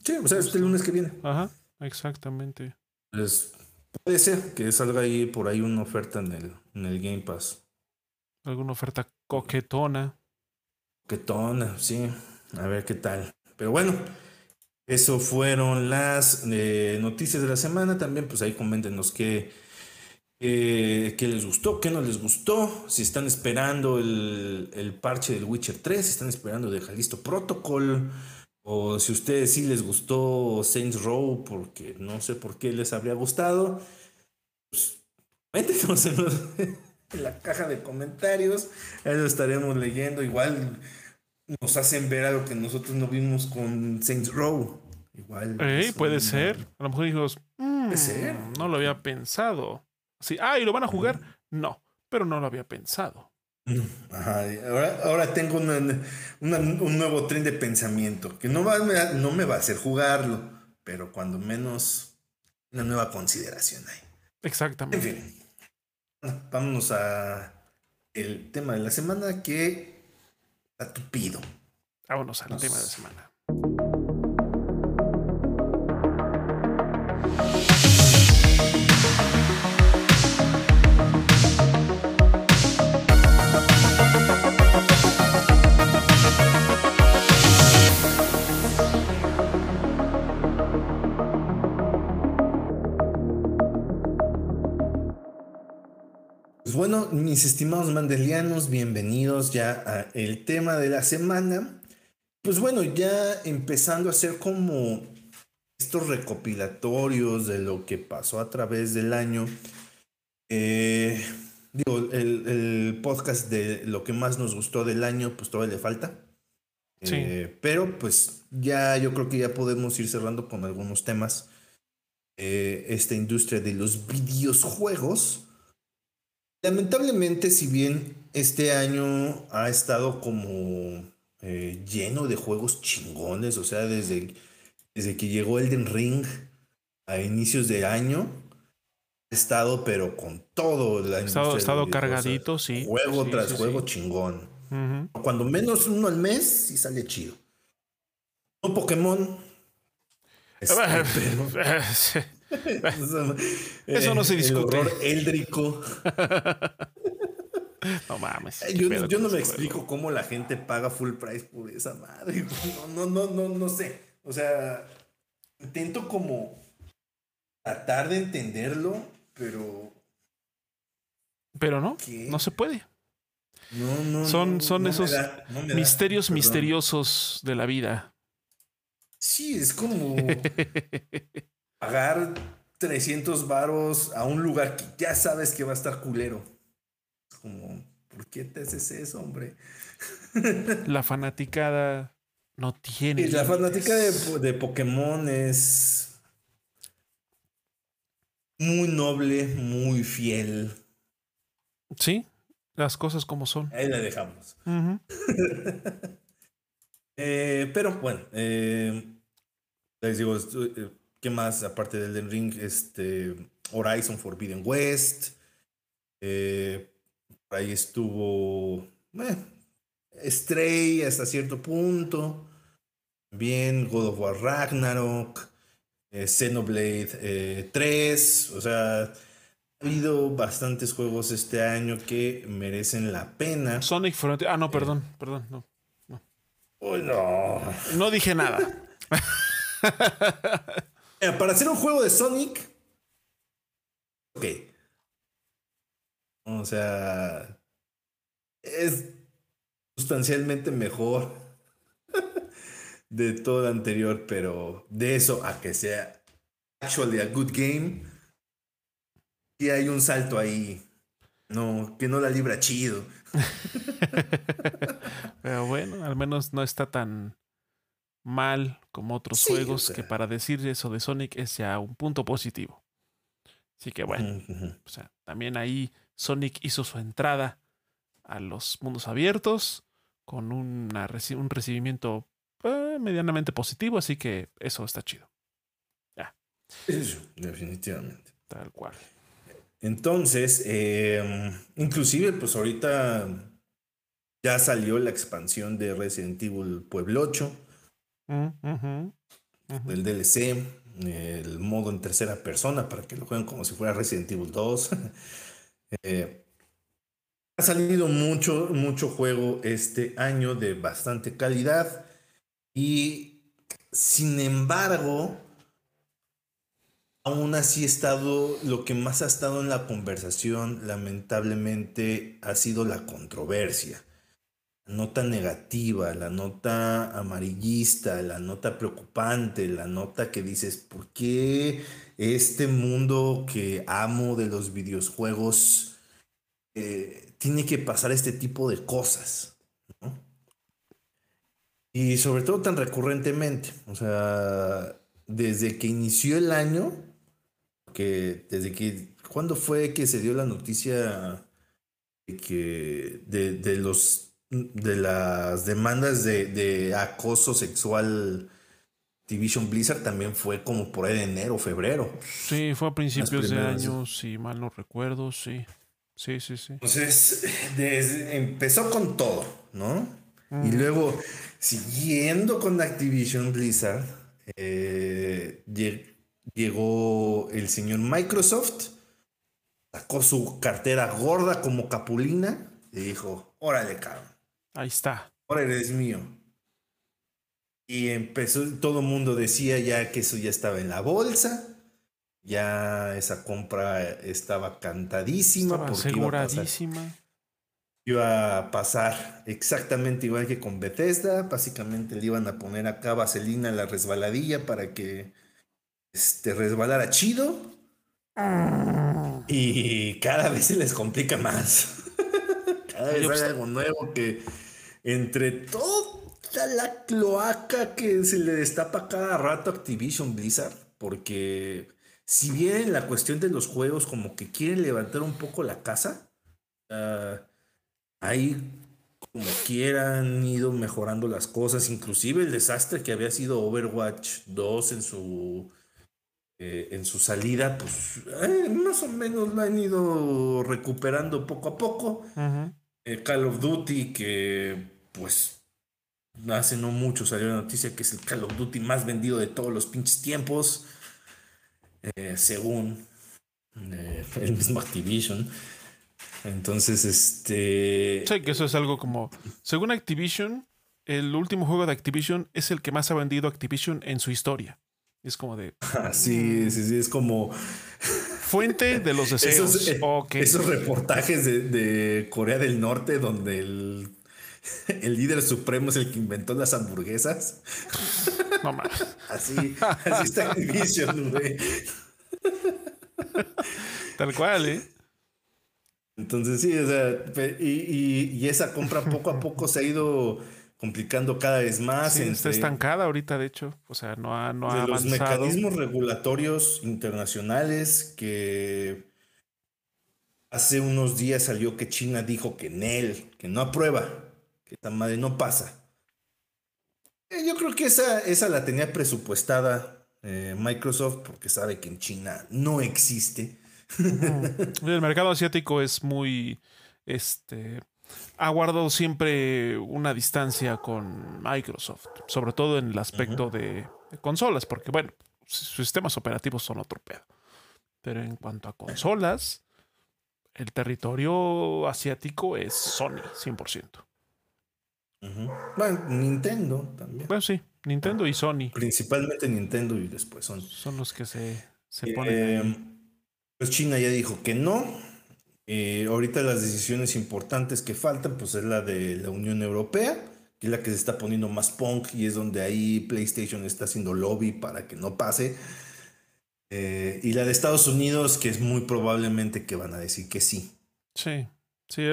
Sí, o sea, este lunes que viene. Ajá. exactamente. Pues, puede ser que salga ahí por ahí una oferta en el, en el Game Pass. Alguna oferta coquetona. Coquetona, sí. A ver qué tal. Pero bueno, eso fueron las eh, noticias de la semana. También, pues ahí coméntenos qué, qué les gustó, qué no les gustó. Si están esperando el, el parche del Witcher 3, si están esperando de Jalisto Protocol. O si a ustedes sí les gustó Saints Row, porque no sé por qué les habría gustado, pues métenos en, en la caja de comentarios. Ahí lo estaremos leyendo. Igual nos hacen ver algo que nosotros no vimos con Saints Row. Igual. puede ser. A lo mejor dijimos, mm, no lo había pensado. Sí, ah, ¿y lo van a jugar? No, pero no lo había pensado. Ajá, ahora, ahora tengo un nuevo tren de pensamiento que no, va, no me va a hacer jugarlo, pero cuando menos una nueva consideración hay. Exactamente. En fin, vámonos a el tema de la semana que está tupido. Vámonos al tema de la semana. Mis estimados mandelianos, bienvenidos ya a el tema de la semana. Pues bueno, ya empezando a hacer como estos recopilatorios de lo que pasó a través del año. Eh, digo, el, podcast de lo que más nos gustó del año, pues todavía le falta. Sí. Eh, pero pues ya yo creo que ya podemos ir cerrando con algunos temas. Eh, esta industria de los videojuegos Lamentablemente, si bien este año ha estado como eh, lleno de juegos chingones, o sea, desde, desde que llegó Elden Ring a inicios de año, ha estado pero con todo la Ha estado, estado cargadito, sí. Juego tras juego chingón. Cuando menos uno al mes, sí sale chido. Un Pokémon. Este, Eso no se discute. El éldrico. No mames. Eh, yo, no me explico cómo la gente paga full price por esa madre. No, no, no, no, sé. O sea, intento como tratar de entenderlo, pero. Pero no, no se puede. No, no. Son, son esos misterios misteriosos de la vida. Sí, es como pagar 300 varos a un lugar que ya sabes que va a estar culero. Es como, ¿por qué te haces eso, hombre? La fanaticada no tiene. la fanática de, de Pokémon es muy noble, muy fiel. Sí, las cosas como son. Ahí la dejamos. Eh, pero bueno, eh, les digo, eh, ¿qué más aparte del Den Ring? Este, Horizon Forbidden West. Eh, por ahí estuvo eh, Stray hasta cierto punto. Bien, God of War Ragnarok. Xenoblade 3. O sea, ha habido bastantes juegos este año que merecen la pena. Sonic Frontier. Ah, no, perdón, perdón, no. no. no. No dije nada. para hacer un juego de Sonic. Ok. O sea. Es sustancialmente mejor de todo lo anterior, pero de eso a que sea actually a good game. Y hay un salto ahí. No, que no la libra chido. pero bueno, al menos no está tan mal como otros juegos, que para decir eso de Sonic es ya un punto positivo. Así que bueno, o sea, también ahí Sonic hizo su entrada a los mundos abiertos con una, un recibimiento eh, medianamente positivo, así que eso está chido. Ya. Eso, definitivamente. Tal cual. Entonces, em, inclusive, pues ahorita ya salió la expansión de Resident Evil Pueblo 8 el DLC. el modo en tercera persona para que lo jueguen como si fuera Resident Evil 2. Eh, ha salido mucho, mucho juego este año de bastante calidad y sin embargo, aún así estado, lo que más ha estado en la conversación, lamentablemente, ha sido la controversia. Nota negativa, la nota amarillista, la nota preocupante, la nota que dices, ¿por qué este mundo que amo de los videojuegos eh, tiene que pasar este tipo de cosas? Y sobre todo tan recurrentemente. O sea, desde que inició el año, que desde que, ¿cuándo fue que se dio la noticia de que de, los de las demandas de, acoso sexual Division Blizzard también fue como por ahí de enero, febrero. Sí, fue a principios de año, si mal no recuerdo, sí. Sí, sí, sí. Entonces, empezó con todo, ¿no? Y luego, siguiendo con Activision Blizzard, eh, llegó el señor Microsoft, sacó su cartera gorda como capulina y dijo, órale, cabrón. Ahí está. Ahora eres mío. Y empezó, todo el mundo decía ya que eso ya estaba en la bolsa, ya esa compra estaba cantadísima. Estaba aseguradísima iba a pasar exactamente igual que con Bethesda. Básicamente le iban a poner acá vaselina en la resbaladilla para que este, resbalara chido. Y cada vez se les complica más. cada vez hay algo nuevo que entre toda la cloaca que se le destapa cada rato a Activision Blizzard, porque si bien la cuestión de los juegos como que quieren levantar un poco la casa, uh, ahí como quieran ido mejorando las cosas, inclusive el desastre que había sido Overwatch 2 en su eh, en su salida, pues eh, más o menos lo han ido recuperando poco a poco. Eh, Call of Duty, que pues hace no mucho salió la noticia que es el Call of Duty más vendido de todos los pinches tiempos, según el mismo Activision. Entonces, este. Sí, que eso es algo como. Según Activision, el último juego de Activision es el que más ha vendido Activision en su historia. Es como de. Ah, sí, sí, sí, es como. Fuente de los deseos. Esos, eh, esos reportajes de, Corea del Norte donde el, el líder supremo es el que inventó las hamburguesas. No más. Así, así está Activision, güey. Tal cual, ¿eh? Entonces sí, o sea, y, esa compra poco a poco se ha ido complicando cada vez más. está estancada ahorita, de hecho. O sea, no ha, no de Los mecanismos regulatorios internacionales que hace unos días salió que China dijo que en él, que no aprueba, que esta madre no pasa. Eh, yo creo que esa, esa la tenía presupuestada eh, Microsoft porque sabe que en China no existe. El mercado asiático es muy, este, ha guardado siempre una distancia con Microsoft, sobre todo en el aspecto de, consolas, porque bueno, sus sistemas operativos son otro pedo. Pero en cuanto a consolas, el territorio asiático es Sony, 100%. Bueno, Nintendo también. Bueno, sí, Nintendo y Sony. Principalmente Nintendo y después Sony. Son los que se, se ponen. Em, pues China ya dijo que no. Eh, ahorita las decisiones importantes que faltan, pues es la de la Unión Europea, que es la que se está poniendo más punk y es donde ahí PlayStation está haciendo lobby para que no pase. Eh, y la de Estados Unidos, que es muy probablemente que van a decir que sí. Sí, sí.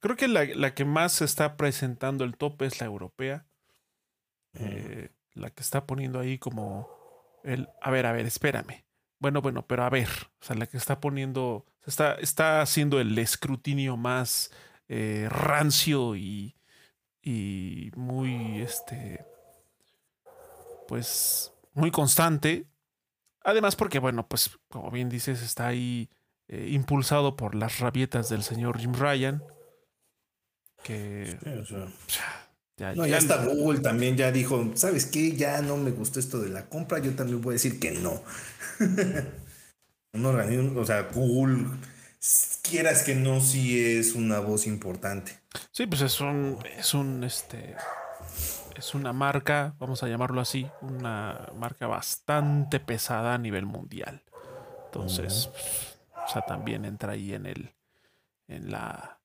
creo que la, que más se está presentando el tope es la europea. Eh, la que está poniendo ahí como el, a ver, a ver, espérame. Bueno, bueno, pero a ver, o sea, la que está poniendo, está, está haciendo el escrutinio más eh, rancio y, y muy, este, pues, muy constante. Además, porque, bueno, pues, como bien dices, está ahí eh, impulsado por las rabietas del señor Jim Ryan, que Ya, no, ya, está Google también ya dijo, ¿sabes qué? Ya no me gustó esto de la compra, yo también voy a decir que no. un organismo, o sea, Google, quieras que no, sí es una voz importante. Sí, pues es un, es un, este, es una marca, vamos a llamarlo así, una marca bastante pesada a nivel mundial. Entonces, o sea, también entra ahí en el, en la,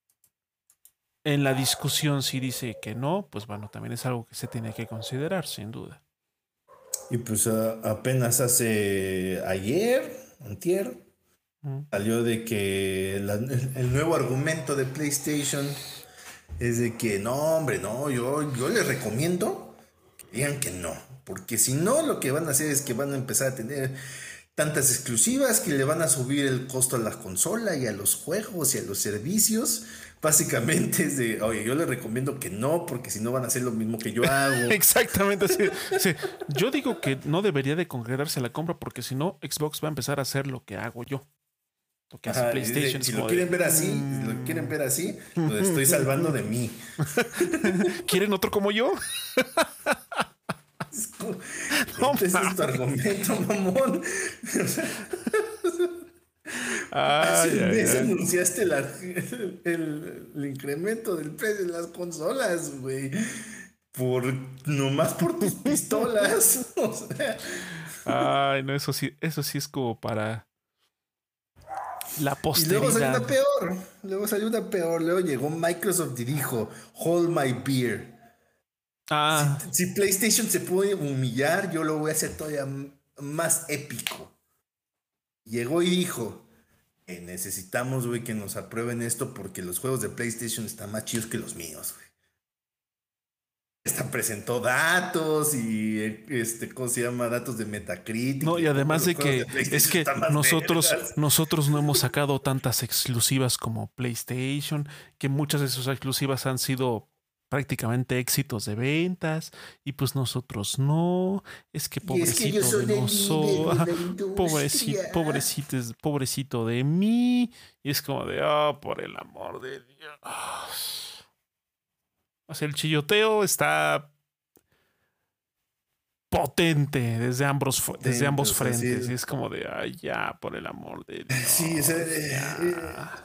en la discusión si dice que no, pues bueno, también es algo que se tiene que considerar, sin duda. Y pues apenas hace ayer, antier, salió de que el, nuevo argumento de PlayStation es de que no, hombre, no, yo, yo les recomiendo que digan que no, porque si no, lo que van a hacer es que van a empezar a tener tantas exclusivas que le van a subir el costo a la consola y a los juegos y a los servicios básicamente es de, oye, yo le recomiendo que no, porque si no van a hacer lo mismo que yo hago. Exactamente, sí, Yo digo que no debería de concretarse la compra, porque si no, Xbox va a empezar a hacer lo que hago yo. Lo que hace PlayStation. si lo quieren ver así, si lo mm". quieren ver así, lo estoy salvando de mí. ¿Quieren otro como yo? no, ese es tu argumento, mamón. Hace un mes anunciaste el, incremento del precio de las consolas, güey. Por nomás por tus pistolas. o sea. Ay, no, eso sí, eso sí es como para la posteridad. Y luego salió una peor. Luego salió una peor. Luego llegó Microsoft y dijo: Hold my beer. Ah. Si, si PlayStation se puede humillar, yo lo voy a hacer todavía más épico. Llegó y dijo: necesitamos, güey, que nos aprueben esto porque los juegos de PlayStation están más chidos que los míos, güey. Esta presentó datos y este, ¿cómo se llama? Datos de Metacritic. No, y además de que es que nosotros, nosotros no hemos sacado tantas exclusivas como PlayStation, que muchas de sus exclusivas han sido prácticamente éxitos de ventas y pues nosotros no. Es que pobrecito de nosotros, pobrecito, pobrecito, pobrecito de mí. Y es como de, oh, por el amor de Dios. O sea, el chilloteo está potente desde ambos, desde ambos frentes. Y es como de, ay, ya, por el amor de Dios. Sí, eh, eh,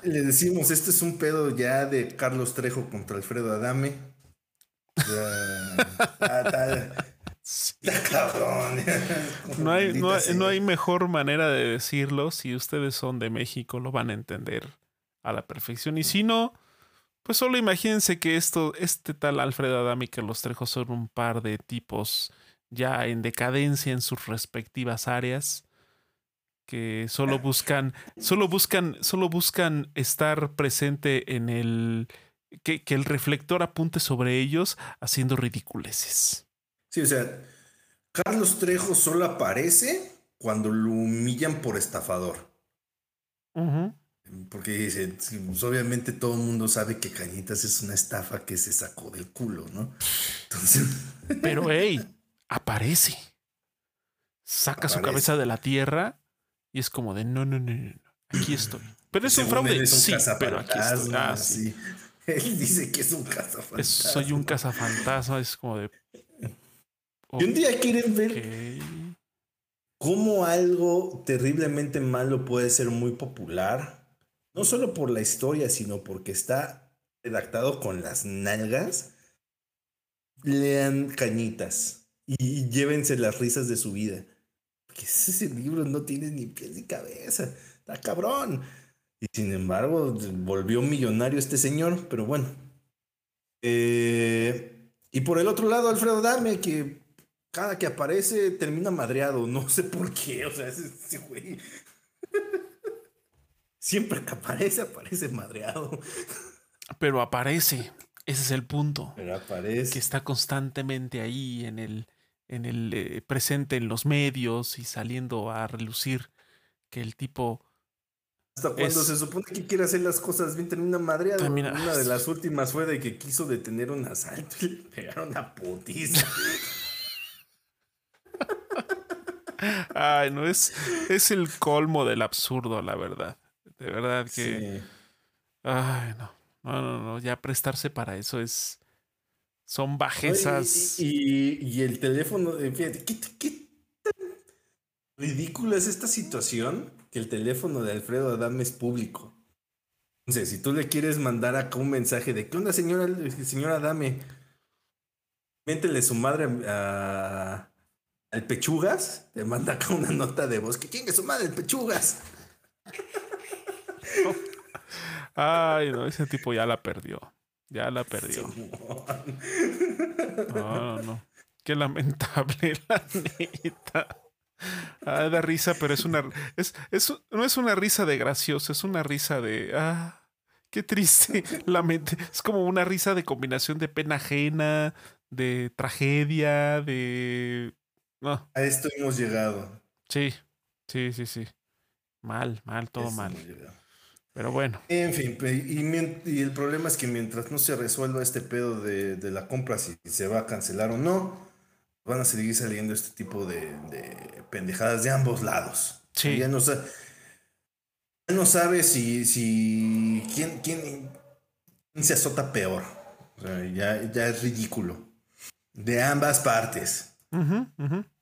le decimos, este es un pedo ya de Carlos Trejo contra Alfredo Adame. No hay, no, hay, mejor manera de decirlo. Si ustedes son de México, lo van a entender a la perfección. Y si no, pues solo imagínense que esto, este tal Alfredo Adami que los Trejo son un par de tipos ya en decadencia en sus respectivas áreas que solo buscan, solo buscan, solo buscan estar presente en el que, el reflector apunte sobre ellos haciendo ridiculeces. Sí, o sea, Carlos Trejo solo aparece cuando lo humillan por estafador. Porque dice, pues, obviamente todo el mundo sabe que Cañitas es una estafa que se sacó del culo, ¿no? Entonces. Pero, hey, aparece. Saca su cabeza de la tierra y es como de no, no, no, no, aquí estoy. Pero es un fraude. sí, pero aquí estoy. Ah, sí. Él dice que es un cazafantasma. soy un cazafantasma, es como de. Y un día quieren ver cómo algo terriblemente malo puede ser muy popular. No solo por la historia, sino porque está redactado con las nalgas. Lean cañitas y llévense las risas de su vida. Porque ese libro no tiene ni pies ni cabeza. Está cabrón. Y sin embargo, volvió millonario este señor, pero bueno. Eh, y por el otro lado, Alfredo Dame, que cada que aparece termina madreado. No sé por qué. O sea, ese, güey. Siempre que aparece, aparece madreado. Pero aparece. Ese es el punto. Pero aparece. Que está constantemente ahí en el, en el eh, presente en los medios y saliendo a relucir que el tipo hasta cuando se supone que quiere hacer las cosas bien, termina madreado. Una de las últimas fue de que quiso detener un asalto y le pegaron a putiza. Ay, no, es, es el colmo del absurdo, la verdad. De verdad que. Ay, no. No, no, no. Ya prestarse para eso es. Son bajezas. Y, el teléfono, fíjate, ¿qué, qué ridícula es esta situación que el teléfono de Alfredo Adame es público. Entonces, si tú le quieres mandar acá un mensaje de ¿qué onda, señora, señora Adame? Méntele su madre a, al Pechugas, te manda acá una nota de voz que es su madre el Pechugas. Ay, no, ese tipo ya la perdió. Ya la perdió. No, no, no. Qué lamentable, la neta. Ah, da risa, pero es una. Es, es, no es una risa de gracioso, es una risa de. Ah, qué triste. La mente. Es como una risa de combinación de pena ajena, de tragedia, de. No. A esto hemos llegado. Sí, sí, sí, sí. Mal, mal, todo mal. Pero bueno. En fin, y, y, el problema es que mientras no se resuelva este pedo de, de la compra, si se va a cancelar o no, van a seguir saliendo este tipo de, pendejadas de ambos lados. Sí. Ya no, ya no sabe si, si quién, quién, se azota peor. O sea, ya, ya es ridículo. De ambas partes.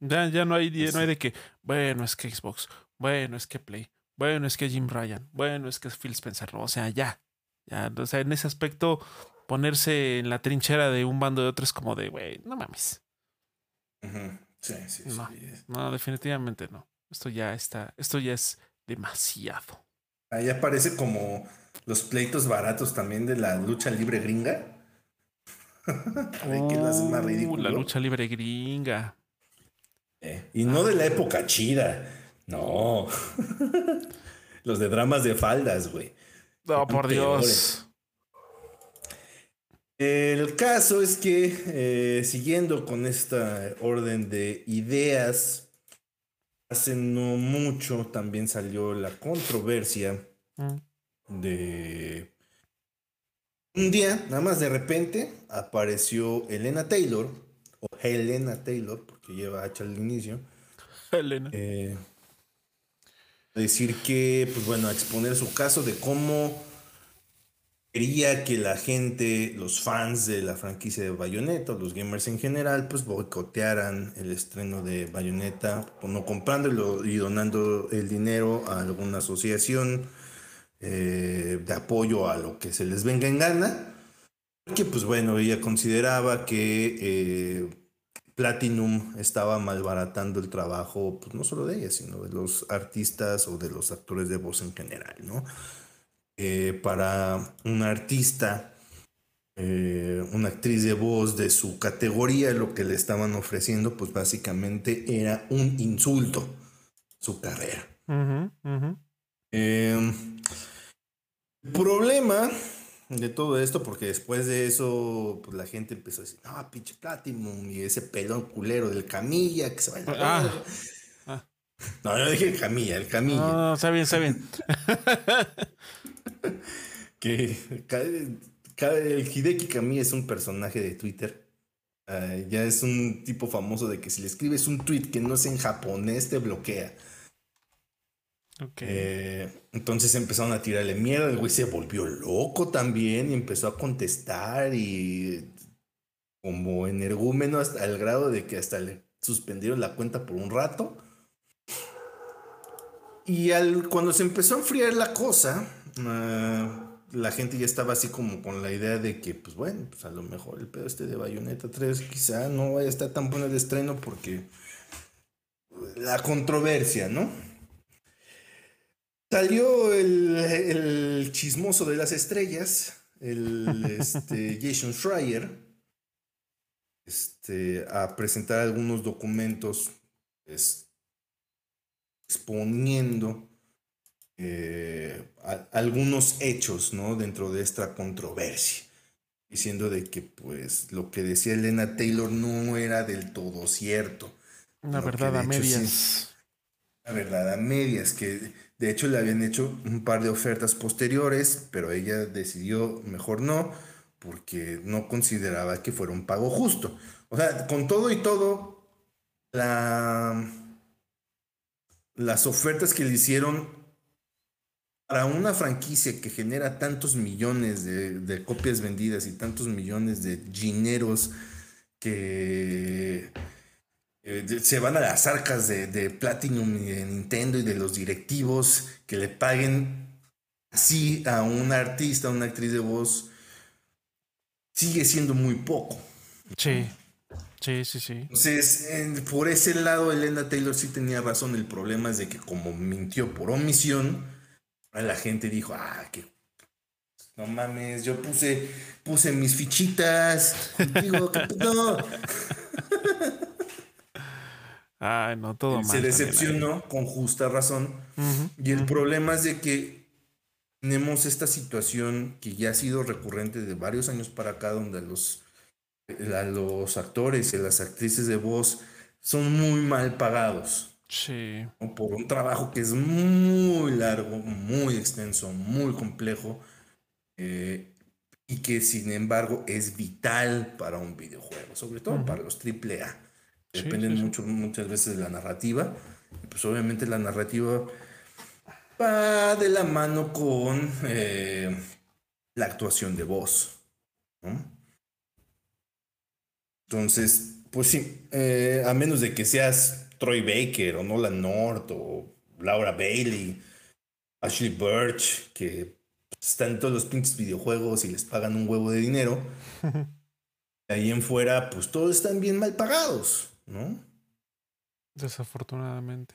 Ya, ya no hay, no hay de que, bueno, es que Xbox, bueno, es que Play, bueno, es que Jim Ryan, bueno, es que Phil Spencer, o sea, ya. Ya, o sea, en ese aspecto, ponerse en la trinchera de un bando de otros como de, güey, no mames. Sí, sí, no, No, definitivamente no. Esto ya está, esto ya es demasiado. Ahí aparece como los pleitos baratos también de la lucha libre gringa. Uh, la lucha libre gringa. Eh, y no de la época chida. No. los de dramas de faldas, güey. No, por Dios. El caso es que, eh, siguiendo con esta orden de ideas, hace no mucho también salió la controversia mm. de... Un día, nada más de repente, apareció Elena Taylor, o Helena Taylor, porque lleva H al inicio. Helena. Eh, decir que, pues bueno, a exponer su caso de cómo quería que la gente, los fans de la franquicia de Bayonetta, los gamers en general, pues boicotearan el estreno de Bayonetta, o no comprándolo y donando el dinero a alguna asociación eh, de apoyo a lo que se les venga en gana. Que pues bueno, ella consideraba que eh, Platinum estaba malbaratando el trabajo, pues no solo de ella, sino de los artistas o de los actores de voz en general, ¿no? Eh, para un artista, eh, una actriz de voz de su categoría, lo que le estaban ofreciendo, pues básicamente era un insulto su carrera. Em, el problema de todo esto, porque después de eso, pues la gente empezó a decir, no, pinche Platinum, y ese pelón culero del Camilla, que se va a ah. ah. No, yo dije el Camilla, el Camilla. No, está bien, está bien. que el Hideki Kami es un personaje de Twitter. Ya es un tipo famoso de que si le escribes un tweet que no es en japonés, te bloquea. Eh, entonces empezaron a tirarle mierda. El güey se volvió loco también y empezó a contestar y como energúmeno hasta el grado de que hasta le suspendieron la cuenta por un rato. Y al, cuando se empezó a enfriar la cosa, Ah, la gente ya estaba así como con la idea de que, pues bueno, pues a lo mejor el pedo este de Bayonetta 3 quizá no vaya a estar tan bueno de estreno porque la controversia, ¿no? Salió el, chismoso de las estrellas, el este, Jason Schreier, este, a presentar algunos documentos exponiendo eh, algunos hechos ¿no? dentro de esta controversia, diciendo de que pues lo que decía Elena Taylor no era del todo cierto. Una verdad a medias. la verdad a medias, que de hecho le habían hecho un par de ofertas posteriores, pero ella decidió mejor no, porque no consideraba que fuera un pago justo. O sea, con todo y todo, la, las ofertas que le hicieron para una franquicia que genera tantos millones de, copias vendidas y tantos millones de dineros que eh, se van a las arcas de, de, Platinum y de Nintendo y de los directivos que le paguen así a un artista, a una actriz de voz, sigue siendo muy poco. Sí. Sí, sí, sí. Entonces, por ese lado, Elena Taylor sí tenía razón. El problema es de que como mintió por omisión, la gente dijo, ah, que no mames, yo puse, puse mis fichitas. Digo, no. Ay, no, todo Se decepcionó con justa razón. y el problema es de que tenemos esta situación que ya ha sido recurrente de varios años para acá, donde los, los actores y las actrices de voz son muy mal pagados. Sí. Por un trabajo que es muy largo, muy extenso, muy complejo. Eh, y que sin embargo es vital para un videojuego, sobre todo para los AAA. Dependen mucho, muchas veces de la narrativa. Y pues obviamente la narrativa va de la mano con eh, la actuación de voz. Entonces, pues sí, eh, a menos de que seas Troy Baker o Nolan North o Laura Bailey, Ashley Birch, que están en todos los pinches videojuegos y les pagan un huevo de dinero. ahí en fuera, pues todos están bien mal pagados, ¿no? Desafortunadamente.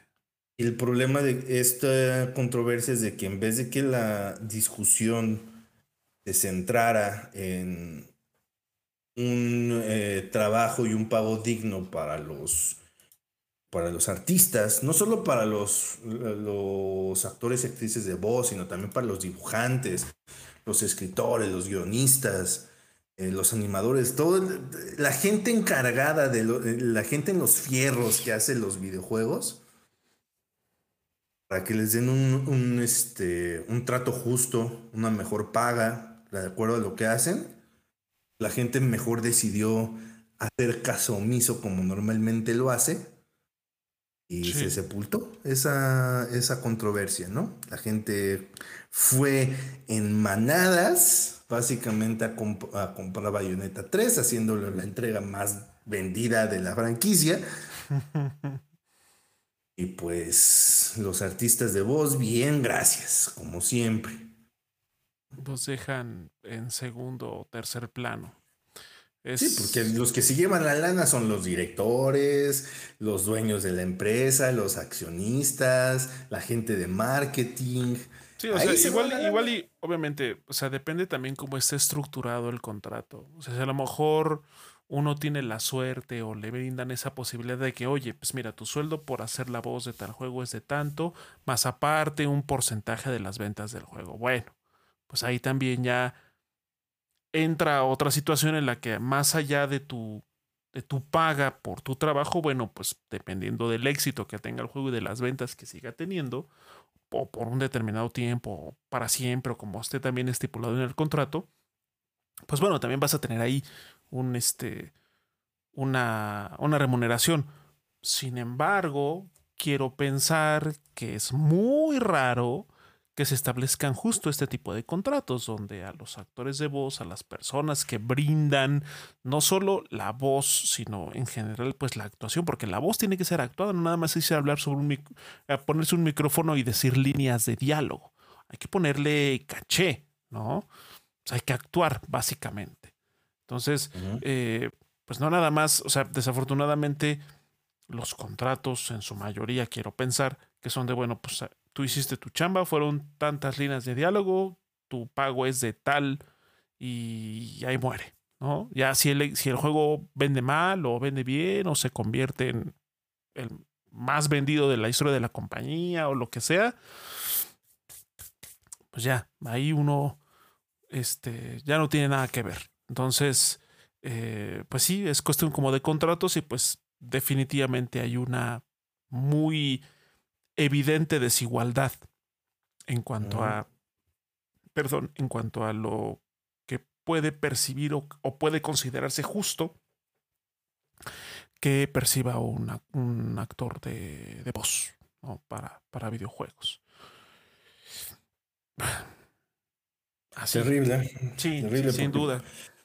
Y el problema de esta controversia es de que en vez de que la discusión se centrara en un eh, trabajo y un pago digno para los para los artistas, no solo para los, actores y actrices de voz, sino también para los dibujantes, los escritores, los guionistas, eh, los animadores, todo la gente encargada de la gente en los fierros que hace los videojuegos, para que les den un, un, este, un trato justo, una mejor paga, de acuerdo a lo que hacen, la gente mejor decidió hacer caso omiso como normalmente lo hace y se sepultó esa, esa controversia, ¿no? La gente fue en manadas, básicamente a, comprar Bayonetta 3, haciéndole la entrega más vendida de la franquicia. y pues los artistas de voz, bien, gracias, como siempre. Los dejan en segundo o tercer plano. Sí, porque los que se llevan la lana son los directores, los dueños de la empresa, los accionistas, la gente de marketing. Sí, o sea, igual, igual y obviamente, o sea, depende también cómo esté estructurado el contrato. O sea, si a lo mejor uno tiene la suerte o le brindan esa posibilidad de que, oye, pues mira, tu sueldo por hacer la voz de tal juego es de tanto, más aparte un porcentaje de las ventas del juego. Bueno, pues ahí también ya entra otra situación en la que más allá de tu, de tu paga por tu trabajo, bueno, pues dependiendo del éxito que tenga el juego y de las ventas que siga teniendo, o por un determinado tiempo, o para siempre, o como esté también estipulado en el contrato, pues bueno, también vas a tener ahí un, este, una, una remuneración. Sin embargo, quiero pensar que es muy raro que se establezcan justo este tipo de contratos, donde a los actores de voz, a las personas que brindan no solo la voz, sino en general pues la actuación, porque la voz tiene que ser actuada, no nada más es hablar sobre un eh, ponerse un micrófono y decir líneas de diálogo. Hay que ponerle caché, ¿no? hay que actuar básicamente. Entonces, eh, pues no nada más, o sea, desafortunadamente los contratos en su mayoría quiero pensar que son de, bueno, pues tú hiciste tu chamba, fueron tantas líneas de diálogo, tu pago es de tal y ahí muere, ¿no? Ya si el, si el juego vende mal o vende bien o se convierte en el más vendido de la historia de la compañía o lo que sea, pues ya, ahí uno este, ya no tiene nada que ver. Entonces, eh, pues sí, es cuestión como de contratos y pues definitivamente hay una muy evidente desigualdad en cuanto a, perdón, en cuanto a lo que puede percibir o, puede considerarse justo que perciba un actor de, voz para, para videojuegos. Terrible. Sí, sin duda.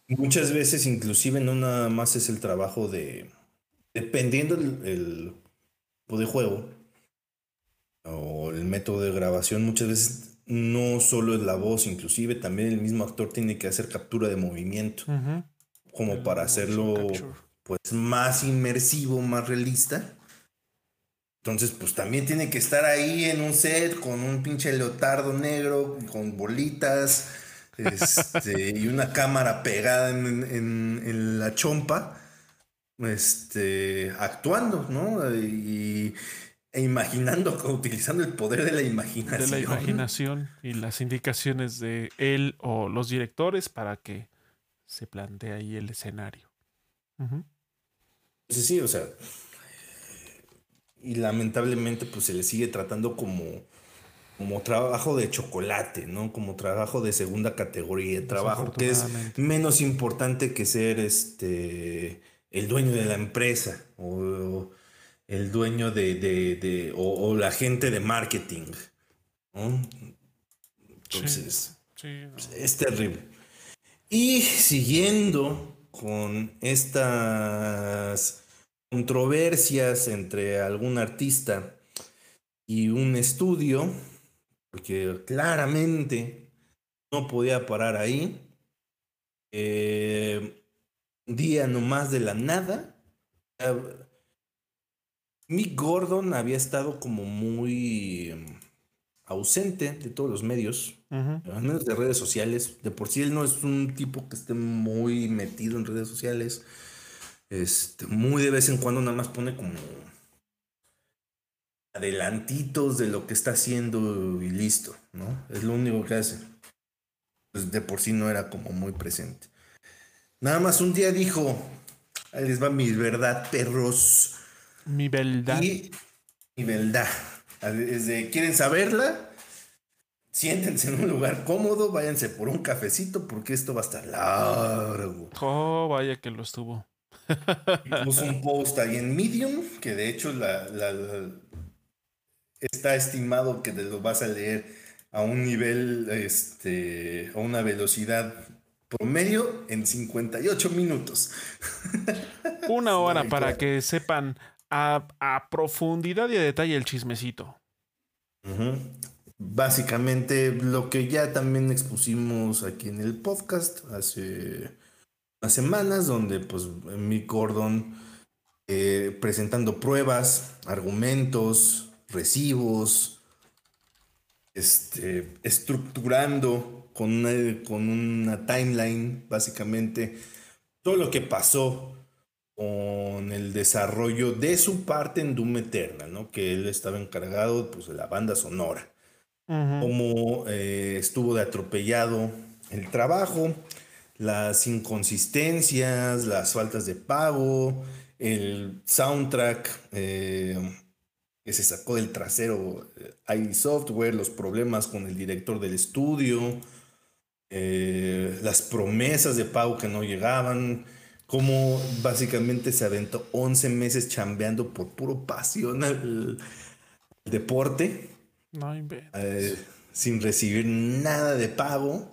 Muchas veces, inclusive, no nada más es el trabajo de. Dependiendo el, tipo de juego o el método de grabación, muchas veces no solo es la voz, inclusive también el mismo actor tiene que hacer captura de movimiento. Como para hacerlo pues más inmersivo, más realista. Entonces, pues también tiene que estar ahí en un set con un pinche leotardo negro, con bolitas, este, y una cámara pegada en, la chompa, este, actuando, ¿no? Y, e imaginando, utilizando el poder de la imaginación. De la imaginación y las indicaciones de él o los directores para que se plantee ahí el escenario. Sí, sí, o sea, y lamentablemente pues se le sigue tratando como, como trabajo de chocolate, ¿no? Como trabajo de segunda categoría, trabajo que es menos importante que ser este el dueño de la empresa o, el dueño de, de, o, la gente de marketing, Entonces, es terrible. Y siguiendo con estas controversias entre algún artista y un estudio, porque claramente no podía parar ahí. Eh, día nomás de la nada. Mick Gordon había estado como muy em, ausente de todos los medios, al menos de redes sociales. De por sí él no es un tipo que esté muy metido en redes sociales. Este, muy de vez en cuando nada más pone como adelantitos de lo que está haciendo y listo, ¿no? Es lo único que hace. Pues de por sí no era como muy presente. Nada más un día dijo, ahí les va mi verdad, perros. Mi verdad. Y mi verdad. Desde, ¿Quieren saberla? Siéntense en un lugar cómodo, váyanse por un cafecito porque esto va a estar largo. Oh, vaya que lo estuvo. Puso un post ahí en Medium, que de hecho la, está estimado que te lo vas a leer a un nivel, este, a una velocidad promedio en 58 minutos. Una hora para que sepan a, profundidad y a detalle el chismecito. Básicamente lo que ya también expusimos aquí en el podcast hace semanas donde pues mi Gordon eh, presentando pruebas, argumentos, recibos, este, estructurando con con una timeline básicamente todo lo que pasó con el desarrollo de su parte en Doom Eterna, ¿no? que él estaba encargado pues, de la banda sonora, como eh, estuvo de atropellado el trabajo, las inconsistencias, las faltas de pago, el soundtrack eh, que se sacó del trasero ID Software, los problemas con el director del estudio, eh, las promesas de pago que no llegaban, cómo básicamente se aventó 11 meses chambeando por puro pasión al, deporte. Eh, sin recibir nada de pago.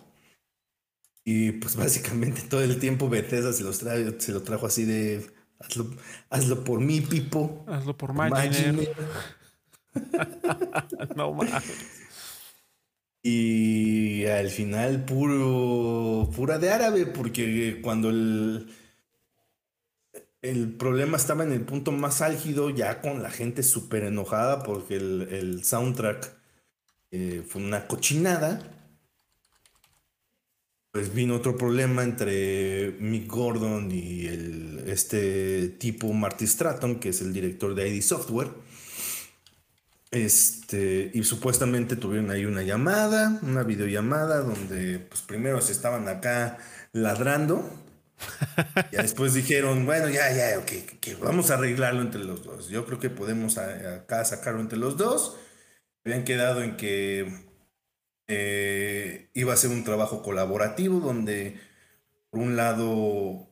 Y pues básicamente todo el tiempo Bethesda se, los trae, se lo trajo así de hazlo, hazlo por mí, Pipo. Hazlo por Maginer. no más. Y al final puro pura de árabe, porque cuando el, el problema estaba en el punto más álgido, ya con la gente súper enojada porque el, soundtrack eh, fue una cochinada pues vino otro problema entre Mick Gordon y el, este tipo Marty Stratton, que es el director de ID Software. Este, y supuestamente tuvieron ahí una llamada, una videollamada, donde pues primero se estaban acá ladrando. Y después dijeron, bueno, ya, ya, ok, vamos a arreglarlo entre los dos. Yo creo que podemos acá sacarlo entre los dos. Habían quedado en que eh, iba a ser un trabajo colaborativo donde, por un lado,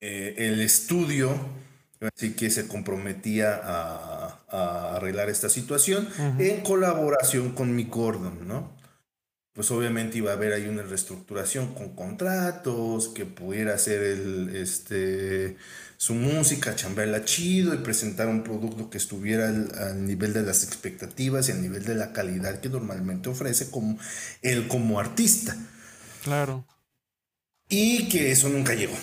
eh, el estudio, así que se comprometía a, arreglar esta situación en colaboración con mi Gordon, ¿no? Pues obviamente iba a haber ahí una reestructuración con contratos, que pudiera hacer el, este, su música, chambearla chido y presentar un producto que estuviera al, nivel de las expectativas y al nivel de la calidad que normalmente ofrece como él como artista. Claro. Y que eso nunca llegó.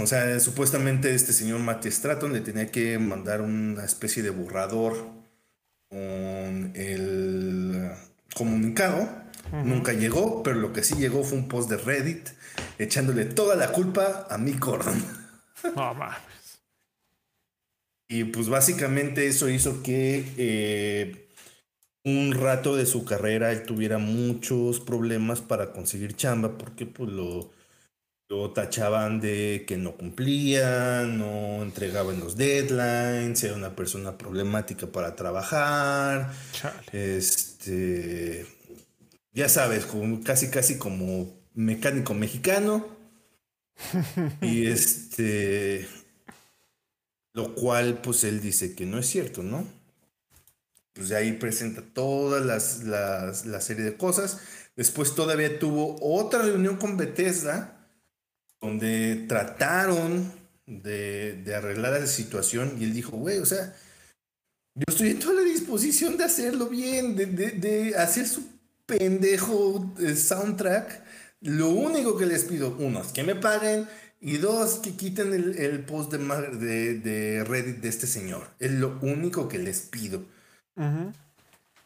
O sea, supuestamente este señor Matty Stratton le tenía que mandar una especie de borrador con el comunicado Nunca llegó, pero lo que sí llegó fue un post de Reddit echándole toda la culpa a Mick Gordon. No mames. Y pues básicamente eso hizo que eh, un rato de su carrera él tuviera muchos problemas para conseguir chamba porque pues lo, lo tachaban de que no cumplía, no entregaba en los deadlines, era una persona problemática para trabajar. Este ya sabes, casi casi como mecánico mexicano. y este, lo cual pues él dice que no es cierto, ¿no? Pues de ahí presenta todas las, las, la serie de cosas. Después todavía tuvo otra reunión con Bethesda, donde trataron de, de arreglar la situación y él dijo, güey, o sea, yo estoy en toda la disposición de hacerlo bien, de, de, de hacer su pendejo eh, soundtrack. Lo único que les pido, uno, es que me paguen y dos, que quiten el, post de, de, Reddit de este señor. Es lo único que les pido.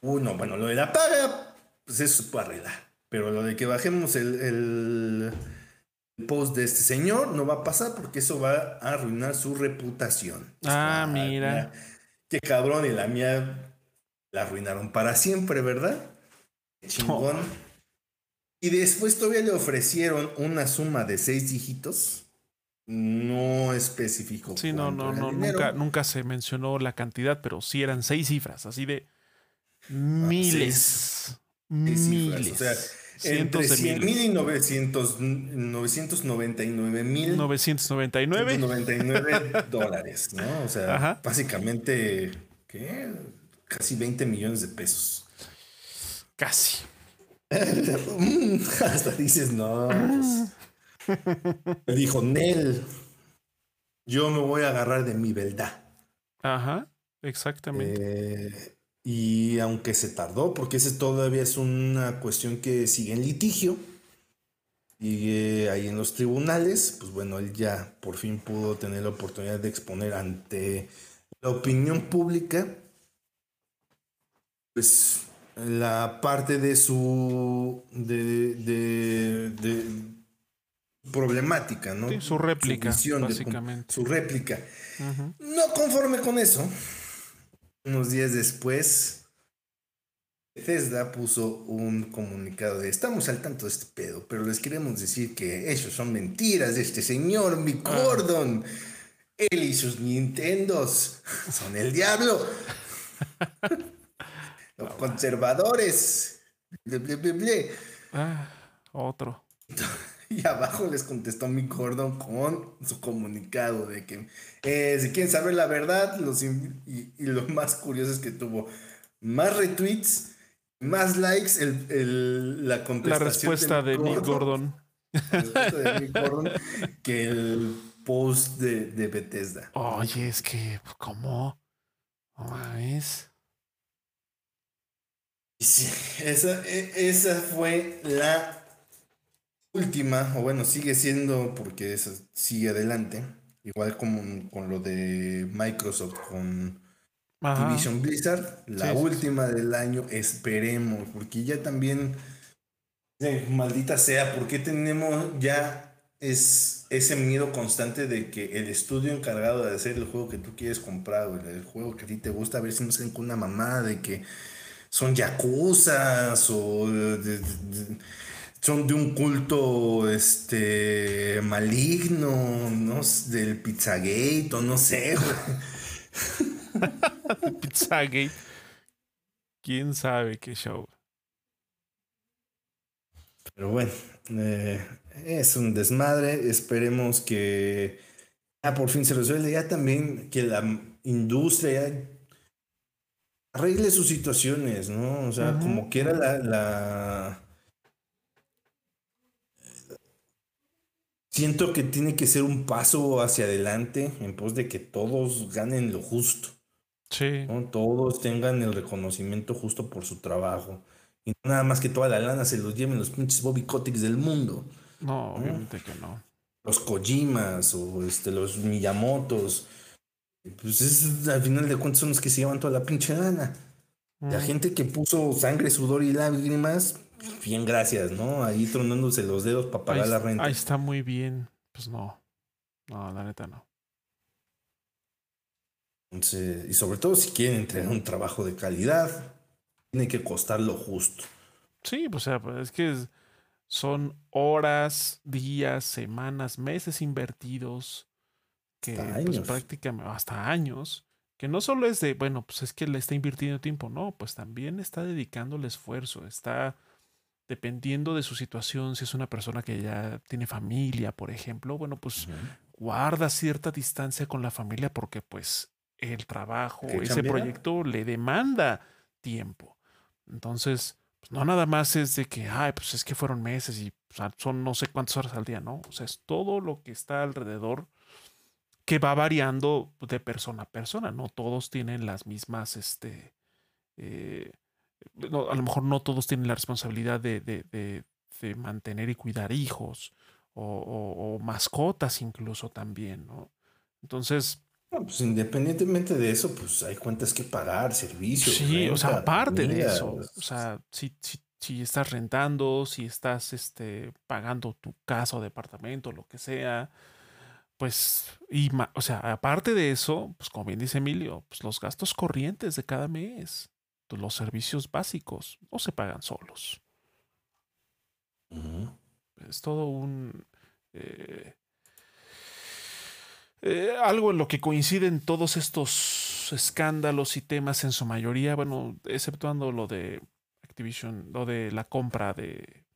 Uno, bueno, lo de la paga, pues eso puede arreglar. Pero lo de que bajemos el, post de este señor no va a pasar porque eso va a arruinar su reputación. Ah, mira. Qué cabrón, y la mía la arruinaron para siempre, ¿verdad? Chingón. Y después todavía le ofrecieron una suma de seis dígitos. No especificó. Sí, no, no, no. Nunca, nunca se mencionó la cantidad, pero sí eran seis cifras, así de miles. miles. O sea, entre 100 mil y 900, 999 mil. 999. 999 dólares, ¿no? O sea, básicamente, ¿qué? Casi 20 millones de pesos. Casi. Hasta dices, no. Pues". Dijo, Nel, yo me voy a agarrar de mi verdad. Ajá, exactamente. Eh, y aunque se tardó, porque ese todavía es una cuestión que sigue en litigio, y ahí en los tribunales, pues bueno, él ya por fin pudo tener la oportunidad de exponer ante la opinión pública, pues la parte de su de, de, problemática, ¿no? su réplica, básicamente. su réplica. No conforme con eso, unos días después, Bethesda puso un comunicado de estamos al tanto de este pedo, pero les queremos decir que eso son mentiras de este señor Mick ah. Gordon. Él y sus Nintendos son el diablo. Los conservadores. Ah, otro. Y abajo les contestó mi Gordon con su comunicado de que eh, si quieren saber la verdad, los y, lo más curioso es que tuvo más retweets, más likes, el, la La respuesta de Mick Gordon. La respuesta de Mick Gordon que el post de, de Bethesda. Oye, es que, ¿cómo? ¿Cómo es? Sí, esa, e, esa fue la última, o bueno, sigue siendo porque esa sigue adelante, igual como con lo de Microsoft con Division Blizzard, la última del año, esperemos, porque ya también, eh, maldita sea, porque tenemos ya es ese miedo constante de que el estudio encargado de hacer el juego que tú quieres comprar, o el juego que a ti te gusta, a ver si no se con una mamá de que son yacuzas o son de un culto este maligno, ¿no? Del Pizzagate o no sé. Pizzagate. ¿Quién sabe qué show? Pero bueno, eh, es un desmadre. Esperemos que ya por fin se resuelva. Ya también que la industria arregle sus situaciones, ¿no? O sea, como quiera la, la... Siento que tiene que ser un paso hacia adelante en pos de que todos ganen lo justo. Sí. ¿no? Todos tengan el reconocimiento justo por su trabajo. Y nada más que toda la lana se los lleven los pinches Bobby Kotick del mundo. No, obviamente que no. Los Kojimas o este, los Miyamotos pues es, al final de cuentas son los que se llevan toda la pinche lana. La gente que puso sangre, sudor y lágrimas, bien gracias, ¿no? Ahí tronándose los dedos para pagar la renta. Ahí está muy bien. Pues no. No, la neta no. y sobre todo si quieren entregar un trabajo de calidad, tiene que costar lo justo. Sí, pues, o sea, pues, es que son horas, días, semanas, meses invertidos que pues, prácticamente hasta años que no solo es de, bueno, pues es que le está invirtiendo tiempo, no, pues también está dedicando el esfuerzo, está dependiendo de su situación, si es una persona que ya tiene familia, por ejemplo, bueno, pues guarda cierta distancia con la familia porque pues el trabajo, ese proyecto le demanda tiempo. Entonces, pues no nada más es de que, ay, pues es que fueron meses y son no sé cuántas horas al día, ¿no? O sea, es todo lo que está alrededor que va variando de persona a persona. No todos tienen las mismas, este, eh, a lo mejor no todos tienen la responsabilidad de, mantener y cuidar hijos o, mascotas incluso también, ¿no? Entonces... pues independientemente de eso, pues hay cuentas que pagar, servicios. Sí, o sea, aparte de eso, o sea, si, si, estás rentando, si estás este, pagando tu casa o departamento, lo que sea, pues, y, o sea, aparte de eso, pues como bien dice Emilio, pues los gastos corrientes de cada mes, los servicios básicos, no se pagan solos. Es todo un... Eh, eh, algo en lo que coinciden todos estos escándalos y temas en su mayoría, bueno, exceptuando lo de Activision, lo de la compra de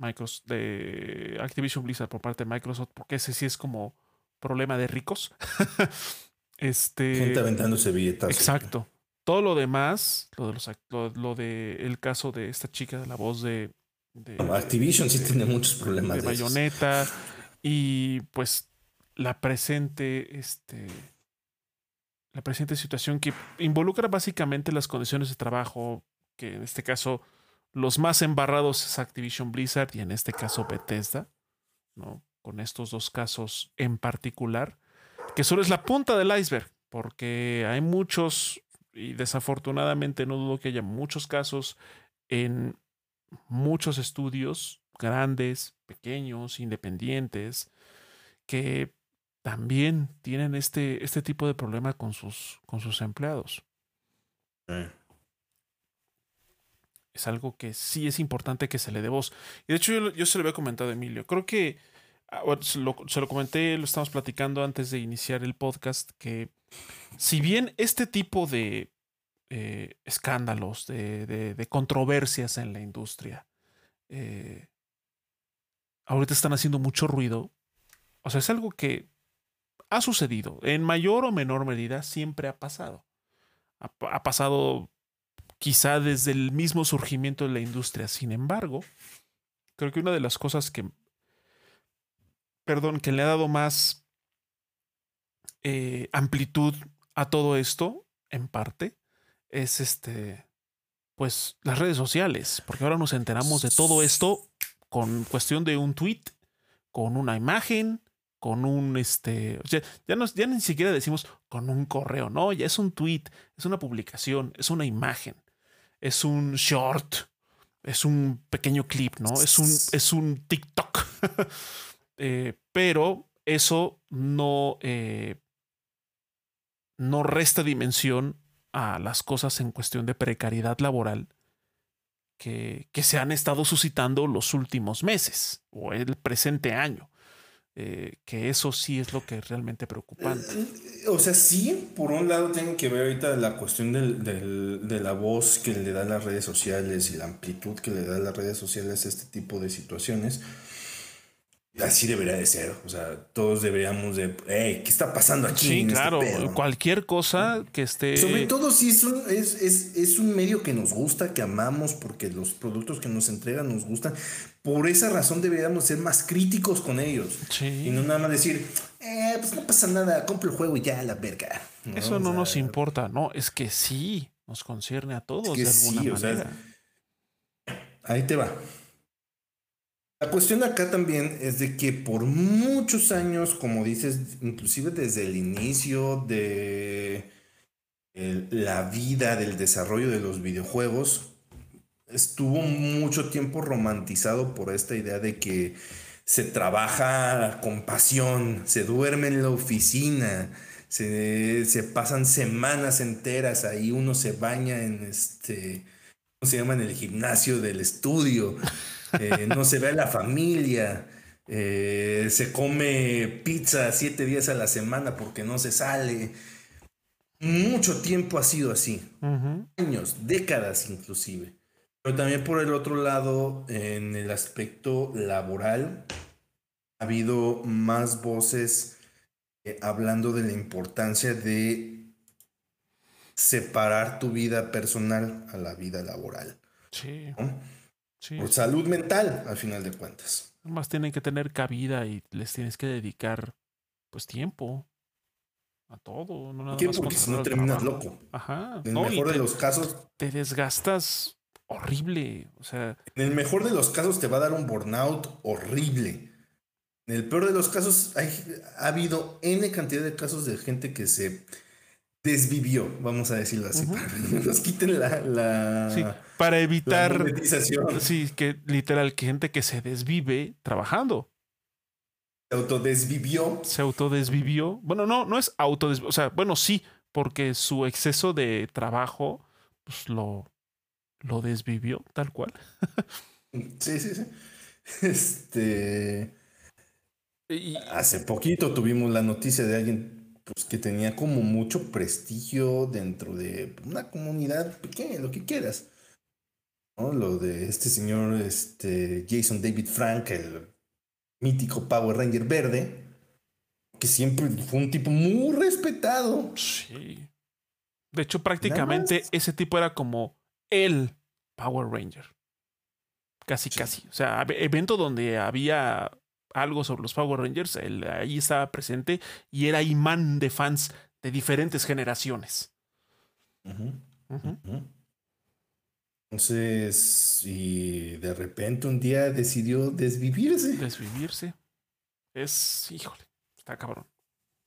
Microsoft, de Activision Blizzard por parte de Microsoft, porque ese sí es como problema de ricos. este, Gente aventándose billetas. Exacto. Todo lo demás, lo de los lo, de el caso de esta chica de la voz de, Activision sí tiene muchos problemas de, bayoneta y pues la presente este la presente situación que involucra básicamente las condiciones de trabajo que en este caso los más embarrados es Activision Blizzard y en este caso Bethesda, ¿no? Con estos dos casos en particular, que solo es la punta del iceberg, porque hay muchos, y desafortunadamente no dudo que haya muchos casos en muchos estudios grandes, pequeños, independientes, que también tienen este, este tipo de problema con sus, con sus empleados es algo que sí es importante que se le dé voz. Y de hecho yo, se lo había comentado a Emilio. Creo que ah, se, lo, comenté, lo estamos platicando antes de iniciar el podcast, que si bien este tipo de eh, escándalos, de, controversias en la industria, eh, ahorita están haciendo mucho ruido, o sea, es algo que ha sucedido, en mayor o menor medida, siempre ha pasado. ha pasado quizá desde el mismo surgimiento de la industria. Sin embargo, creo que una de las cosas que, perdón, que le ha dado más eh, amplitud a todo esto, en parte, es este, pues las redes sociales, porque ahora nos enteramos de todo esto con cuestión de un tweet, con una imagen, con un este, ya, ya ni siquiera decimos con un correo, no, ya es un tweet, es una publicación, es una imagen es un short, es un pequeño clip, ¿no? Es un, es un TikTok. Eh, pero eso no, eh, no resta dimensión a las cosas en cuestión de precariedad laboral que, que se han estado suscitando los últimos meses o el presente año. Eh, que eso sí es lo que es realmente preocupante. O sea, sí, por un lado tienen que ver ahorita la cuestión de la voz que le da las redes sociales y la amplitud que le da las redes sociales a este tipo de situaciones. Así debería de ser. O sea, todos deberíamos de, hey, ¿qué está pasando aquí? Sí, este claro, cualquier cosa que esté... Sobre todo si es un, es, es, es un medio que nos gusta, que amamos, porque los productos que nos entregan nos gustan. Por esa razón deberíamos ser más críticos con ellos. Sí. Y no nada más decir, eh, pues no pasa nada, compro el juego y ya, la verga. Eso no nos importa, no, es que sí, nos concierne a todos de alguna manera. ahí te va. La cuestión acá también es de que por muchos años, como dices, inclusive desde el inicio de la vida del desarrollo de los videojuegos, estuvo mucho tiempo romantizado por esta idea de que se trabaja con pasión, se duerme en la oficina, se, se pasan semanas enteras ahí, uno se baña en este, ¿cómo se llama? En el gimnasio del estudio. Eh, no se ve a la familia, eh, se come pizza siete días a la semana porque no se sale. Mucho tiempo ha sido así, años, décadas inclusive. Pero también por el otro lado, en el aspecto laboral, ha habido más voces eh, hablando de la importancia de separar tu vida personal a la vida laboral. Sí. Por salud mental, al final de cuentas. Además tienen que tener cabida y les tienes que dedicar pues tiempo a todo. No nada ¿Qué? Porque si no terminas loco. Ajá. En el mejor de los casos. Te desgastas horrible. O sea. En el mejor de los casos te va a dar un burnout horrible. En el peor de los casos hay, ha habido N cantidad de casos de gente que se desvivió, vamos a decirlo así, para que nos quiten la, sí, para evitar sí, que literal que gente que se desvive trabajando. Se autodesvivió. Se autodesvivió. Bueno, no, no es autodesvivió. O sea, bueno, sí, porque su exceso de trabajo, pues lo, lo desvivió, tal cual. sí, sí, sí. Este. Hace poquito tuvimos la noticia de alguien pues que tenía como mucho prestigio dentro de una comunidad pequeña, lo que quieras. ¿no? Lo de este señor este, Jason David Frank, el mítico Power Ranger verde, que siempre fue un tipo muy respetado. Sí. De hecho, prácticamente ese tipo era como el Power Ranger. Casi, casi. O sea, evento donde había algo sobre los Power Rangers, él ahí estaba presente y era imán de fans de diferentes generaciones. Entonces, y de repente un día decidió desvivirse. Desvivirse. Es, híjole, está cabrón.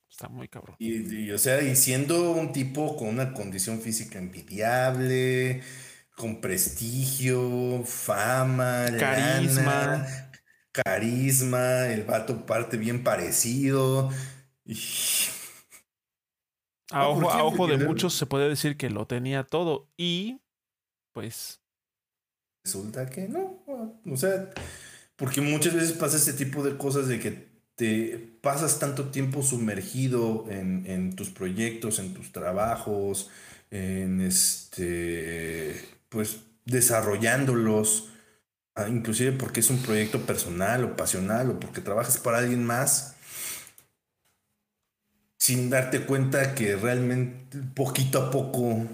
Está muy cabrón. Y, o sea, y siendo un tipo con una condición física envidiable, con prestigio, fama, carisma, carisma, el vato parte bien parecido. A ojo, a ojo de muchos se puede decir que lo tenía todo y pues... Resulta que no. O sea, porque muchas veces pasa este tipo de cosas de que te pasas tanto tiempo sumergido en, en tus proyectos, en tus trabajos, en este, pues desarrollándolos inclusive porque es un proyecto personal o pasional o porque trabajas para alguien más, sin darte cuenta que realmente poquito a poco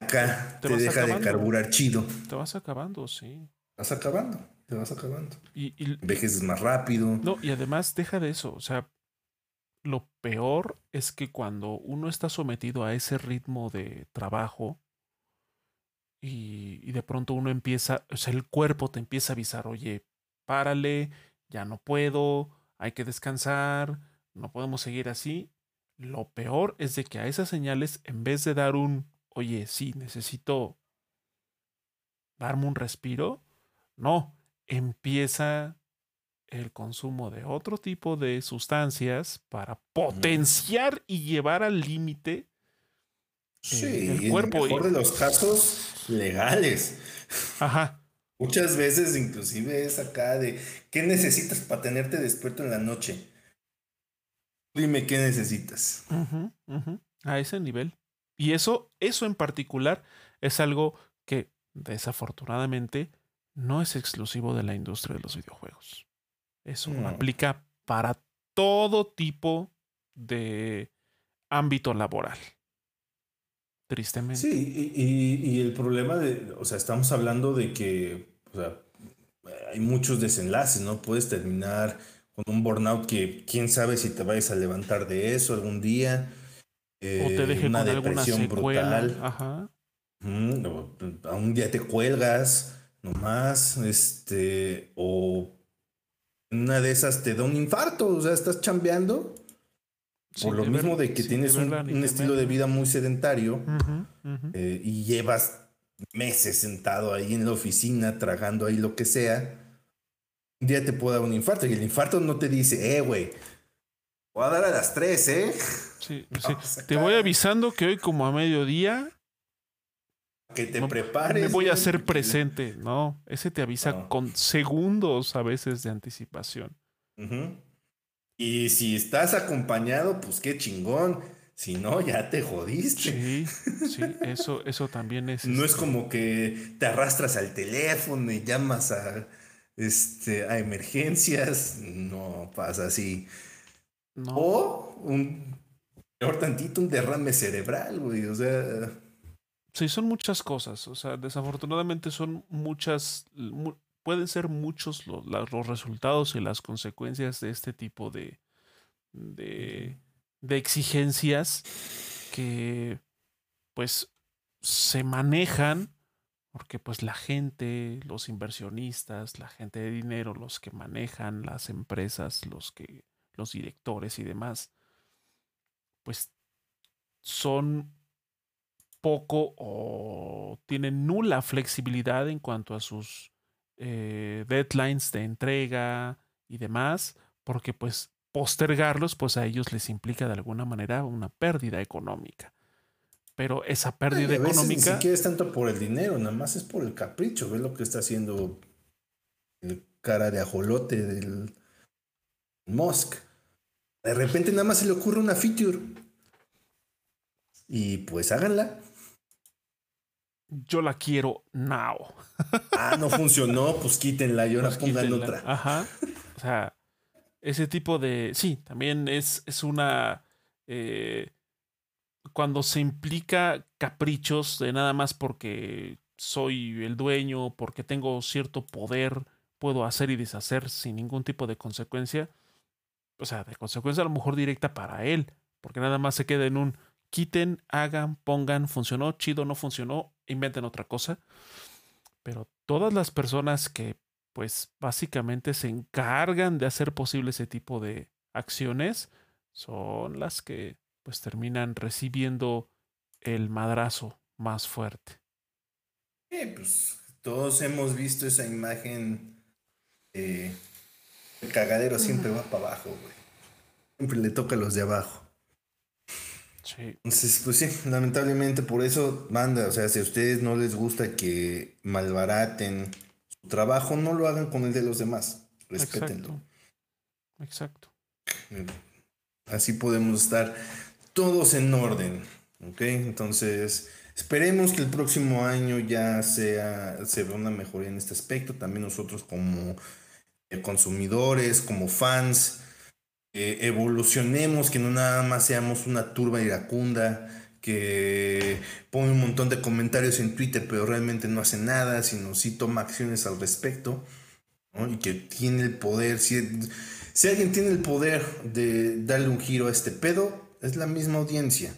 acá te, deja de carburar chido. Te vas acabando, sí. Vas acabando, te vas acabando. Y, Envejeces más rápido. No, y además deja de eso, o sea, lo peor es que cuando uno está sometido a ese ritmo de trabajo, y, de pronto uno empieza, o sea, el cuerpo te empieza a avisar, oye, párale, ya no puedo, hay que descansar, no podemos seguir así. Lo peor es de que a esas señales, en vez de dar un, oye, sí, necesito darme un respiro, no, empieza el consumo de otro tipo de sustancias para potenciar y llevar al límite Sí, el cuerpo. En el mejor de los casos, legales. Ajá. Muchas veces, inclusive, es acá de ¿qué necesitas para tenerte despierto en la noche? Dime qué necesitas. A ese nivel. Y eso, eso en particular, es algo que desafortunadamente no es exclusivo de la industria de los videojuegos. Eso aplica para todo tipo de ámbito laboral. Tristemente. Sí, y, el problema de, o sea, estamos hablando de que, o sea, hay muchos desenlaces, ¿no? Puedes terminar con un burnout que quién sabe si te vayas a levantar de eso algún día. o te eh, deje una con depresión brutal. Ajá. a un día te cuelgas nomás, este, o una de esas te da un infarto, o sea, estás chambeando. Por lo mismo de que tienes un, estilo de vida muy sedentario eh, y llevas meses sentado ahí en la oficina, tragando ahí lo que sea, un día te puede dar un infarto y el infarto no te dice, eh, güey, voy a dar a las 3, ¿eh? Sí, sí. te voy avisando que hoy como a mediodía... Que te prepares. Me voy a hacer presente, ¿no? Ese te avisa con segundos a veces de anticipación. Y si estás acompañado, pues qué chingón. Si no, ya te jodiste. Sí, sí, eso, eso también es. No es este como que te arrastras al teléfono y llamas a, este, a emergencias. No pasa así. O un, peor tantito, un derrame cerebral, güey. O sea. Sí, son muchas cosas. O sea, desafortunadamente son muchas. Pueden ser muchos los, los resultados y las consecuencias de este tipo de. de de exigencias que pues se manejan porque pues la gente, los inversionistas, la gente de dinero, los que manejan las empresas, los que los directores y demás, pues son poco o tienen nula flexibilidad en cuanto a sus eh, deadlines de entrega y demás, porque pues postergarlos, pues a ellos les implica de alguna manera una pérdida económica. Pero esa pérdida económica. Ni siquiera es tanto por el dinero, nada más es por el capricho. Ve lo que está haciendo el cara de ajolote del Musk. De repente nada más se le ocurre una feature. Y pues háganla. Yo la quiero now. ah, no funcionó, pues quítenla y ahora pues pongan otra. Ajá. O sea, ese tipo de... Sí, también es, es una... Eh, cuando se implica caprichos de nada más porque soy el dueño, porque tengo cierto poder, puedo hacer y deshacer sin ningún tipo de consecuencia. O sea, de consecuencia a lo mejor directa para él, porque nada más se queda en un quiten, hagan, pongan, funcionó, chido, no funcionó, inventen otra cosa. Pero todas las personas que pues básicamente se encargan de hacer posible ese tipo de acciones, son las que pues terminan recibiendo el madrazo más fuerte. Sí, pues todos hemos visto esa imagen. el cagadero siempre va para abajo, güey. Siempre le toca a los de abajo. Sí. Entonces, pues sí, lamentablemente por eso manda, o sea, si a ustedes no les gusta que malbaraten trabajo no lo hagan con el de los demás. Respétenlo. Exacto. Así podemos estar todos en orden. ¿Ok? Entonces, esperemos que el próximo año ya sea, se vea una mejoría en este aspecto. También nosotros como eh, consumidores, como fans, eh, evolucionemos, que no nada más seamos una turba iracunda que pone un montón de comentarios en Twitter, pero realmente no hace nada, sino sí toma acciones al respecto, y que tiene el poder, si, si alguien tiene el poder de darle un giro a este pedo, es la misma audiencia.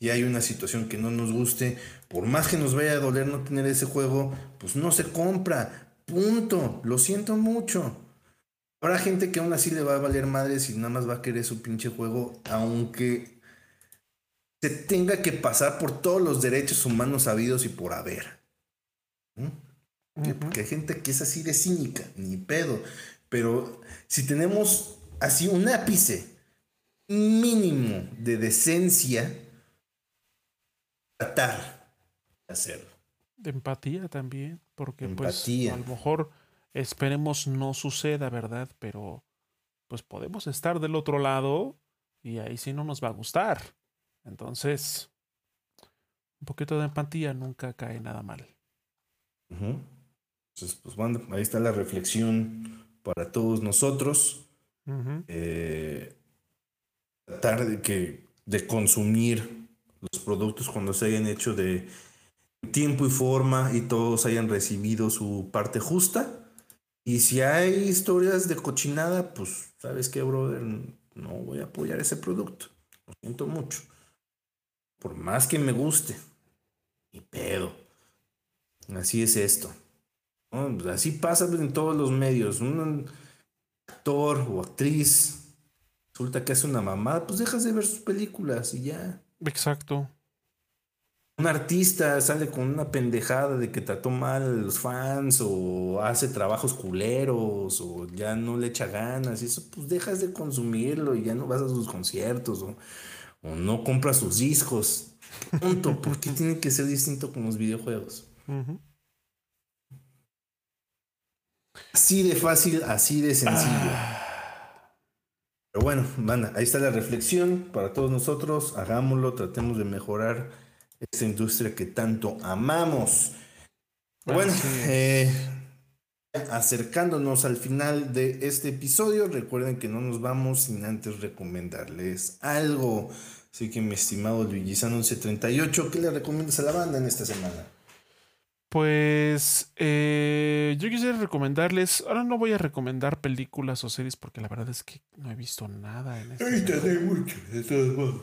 Y hay una situación que no nos guste, por más que nos vaya a doler no tener ese juego, pues no se compra, punto, lo siento mucho. Habrá gente que aún así le va a valer madre si nada más va a querer su pinche juego, aunque se tenga que pasar por todos los derechos humanos habidos y por haber. Porque hay gente que es así de cínica, ni pedo. Pero si tenemos así un ápice mínimo de decencia, tratar de hacerlo. De empatía también, porque pues a lo mejor esperemos no suceda, ¿verdad? Pero pues podemos estar del otro lado y ahí sí no nos va a gustar. Entonces, un poquito de empatía nunca cae nada mal. Entonces, pues bueno, ahí está la reflexión para todos nosotros. Eh, tratar de, que, de consumir los productos cuando se hayan hecho de tiempo y forma y todos hayan recibido su parte justa. Y si hay historias de cochinada, pues, ¿sabes qué, brother? No voy a apoyar ese producto. Lo siento mucho. Por más que me guste. Y pedo. Así es esto. Pues, así pasa en todos los medios. Un actor o actriz resulta que hace una mamada, pues dejas de ver sus películas y ya. Exacto. Un artista sale con una pendejada de que trató mal a los fans o hace trabajos culeros o ya no le echa ganas y eso, pues dejas de consumirlo y ya no vas a sus conciertos o, no compras sus discos. Punto. ¿Por qué tiene que ser distinto con los videojuegos? Así de fácil, así de sencillo. Ah. Pero bueno, van, ahí está la reflexión para todos nosotros. Hagámoslo, tratemos de mejorar esta industria que tanto amamos. Bueno, eh, acercándonos al final de este episodio, recuerden que no nos vamos sin antes recomendarles algo. Así que mi estimado Luigi San 1138, ¿qué le recomiendas a la banda en esta semana? Pues eh, yo quisiera recomendarles, ahora no voy a recomendar películas o series porque la verdad es que no he visto nada en este. hay mucho, de todos modos.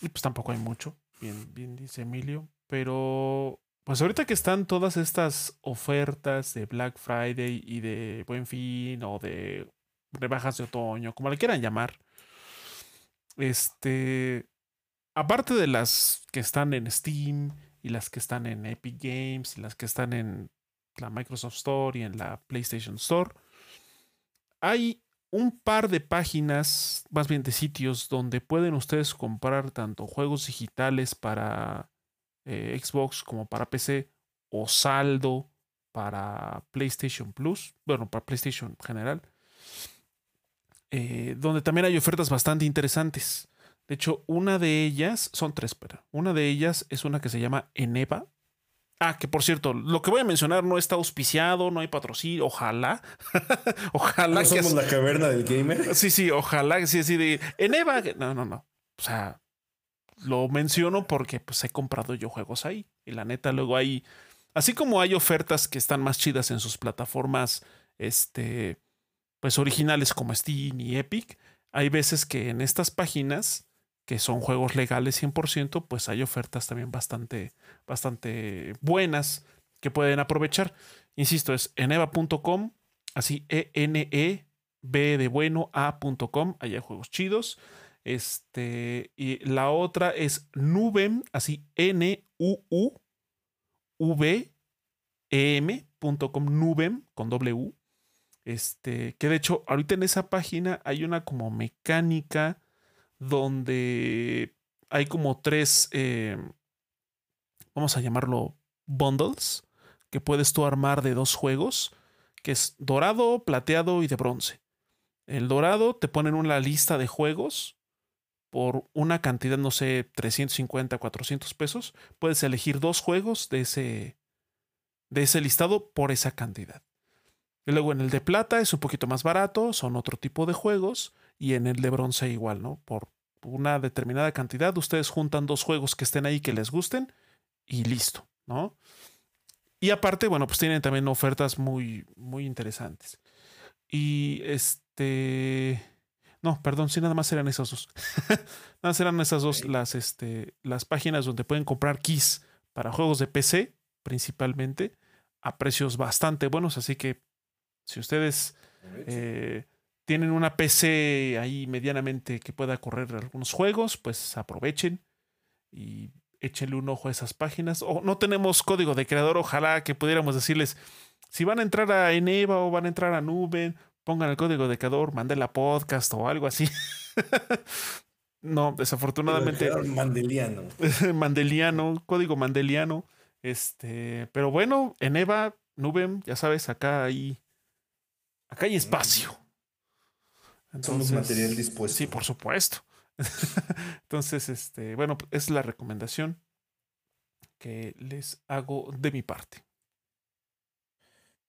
Y pues tampoco hay mucho, bien, bien dice Emilio, pero pues ahorita que están todas estas ofertas de Black Friday y de Buen Fin o de rebajas de otoño, como le quieran llamar, este, aparte de las que están en Steam y las que están en Epic Games y las que están en la Microsoft Store y en la PlayStation Store. Hay un par de páginas, más bien de sitios, donde pueden ustedes comprar tanto juegos digitales para eh, Xbox como para PC o saldo para PlayStation Plus, bueno, para PlayStation en general, eh, donde también hay ofertas bastante interesantes. De hecho, una de ellas, son tres, pero una de ellas es una que se llama Eneva. Ah, que por cierto, lo que voy a mencionar no está auspiciado, no hay patrocinio, ojalá. ojalá. ¿No somos la caverna del gamer? Sí, sí, ojalá, sí, sí, de Eneva. No, no, no. O sea, lo menciono porque pues he comprado yo juegos ahí. Y la neta, luego hay. Así como hay ofertas que están más chidas en sus plataformas, este, pues originales como Steam y Epic, hay veces que en estas páginas que son juegos legales 100%, pues hay ofertas también bastante, bastante buenas que pueden aprovechar. Insisto, es eneva.com, así E-N-E-B de bueno, A.com, hay juegos chidos. Este, y la otra es Nubem, así N-U-U-V-E-M.com, Nubem, con W. Este, que de hecho, ahorita en esa página hay una como mecánica donde hay como tres, eh, vamos a llamarlo bundles, que puedes tú armar de dos juegos, que es dorado, plateado y de bronce. El dorado te ponen una lista de juegos por una cantidad, no sé, 350, 400 pesos. Puedes elegir dos juegos de ese, de ese listado por esa cantidad. Y luego en el de plata es un poquito más barato, son otro tipo de juegos. Y en el de bronce igual, ¿no? Por una determinada cantidad, ustedes juntan dos juegos que estén ahí que les gusten y listo, ¿no? Y aparte, bueno, pues tienen también ofertas muy, muy interesantes. Y este... No, perdón, sí, nada más eran esas dos. nada más eran esas dos las, este, las páginas donde pueden comprar keys para juegos de PC, principalmente, a precios bastante buenos. Así que si ustedes eh, tienen una PC ahí medianamente que pueda correr algunos juegos, pues aprovechen y échenle un ojo a esas páginas. O no tenemos código de creador, ojalá que pudiéramos decirles, si van a entrar a Eneva o van a entrar a Nube, pongan el código de creador, manden la podcast o algo así. no, desafortunadamente. Mandeliano. mandeliano, código mandeliano. Este, pero bueno, Eneva, Nube, ya sabes, acá hay, acá hay espacio. Somos material dispuesto. Sí, por supuesto. Entonces, este, bueno, es la recomendación que les hago de mi parte.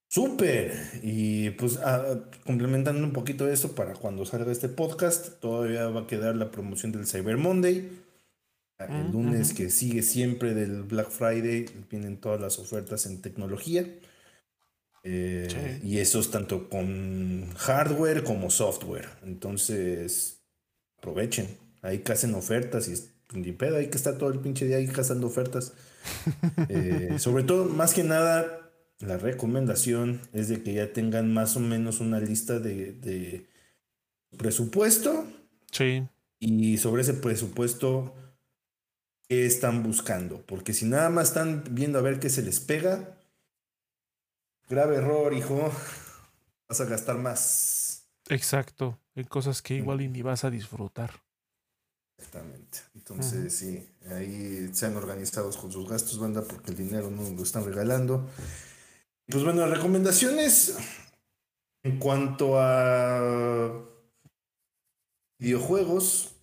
Súper. Y pues ah, complementando un poquito eso, para cuando salga este podcast, todavía va a quedar la promoción del Cyber Monday. El mm, lunes que sigue siempre del Black Friday, vienen todas las ofertas en tecnología. Eh, y eso es tanto con hardware como software. Entonces, aprovechen. Ahí que hacen ofertas y ni pedo, ahí que está todo el pinche día ahí cazando ofertas. Eh, sobre todo, más que nada, la recomendación es de que ya tengan más o menos una lista de, presupuesto. Sí. Y sobre ese presupuesto, ¿qué están buscando? Porque si nada más están viendo a ver qué se les pega, grave error, hijo. Vas a gastar más. Exacto, en cosas que igual ni vas a disfrutar. Exactamente. Entonces, sí, ahí se han organizados con sus gastos, banda, porque el dinero no lo están regalando. Pues bueno, recomendaciones en cuanto a videojuegos.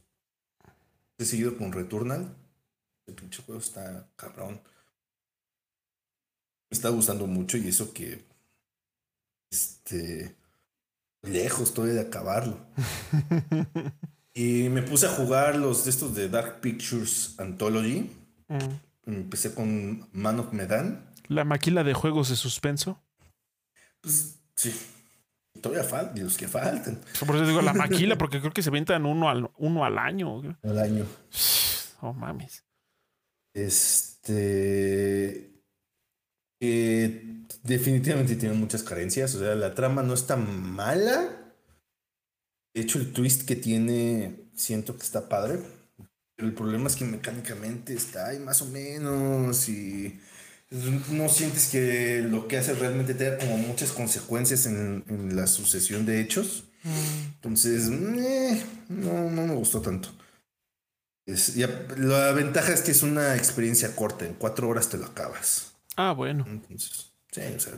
He seguido con Returnal. El pinche juego está cabrón. Me está gustando mucho y eso que. Este. Lejos estoy de acabarlo. y me puse a jugar los de estos de Dark Pictures Anthology. Mm. Empecé con Man of Medan. ¿La maquila de juegos de suspenso? Pues sí. Todavía faltan, los que faltan. Por eso digo la maquila, porque creo que se ventan uno al, uno al año. Al año. Oh mames. Este. Definitivamente tiene muchas carencias. O sea, la trama no está mala. De hecho, el twist que tiene, siento que está padre. Pero el problema es que mecánicamente está ahí más o menos. Y no sientes que lo que hace realmente tenga como muchas consecuencias en, la sucesión de hechos. Mm. Entonces, eh, no, no me gustó tanto. la ventaja es que es una experiencia corta, en cuatro horas te lo acabas. Ah, bueno. Entonces, sí, o sea,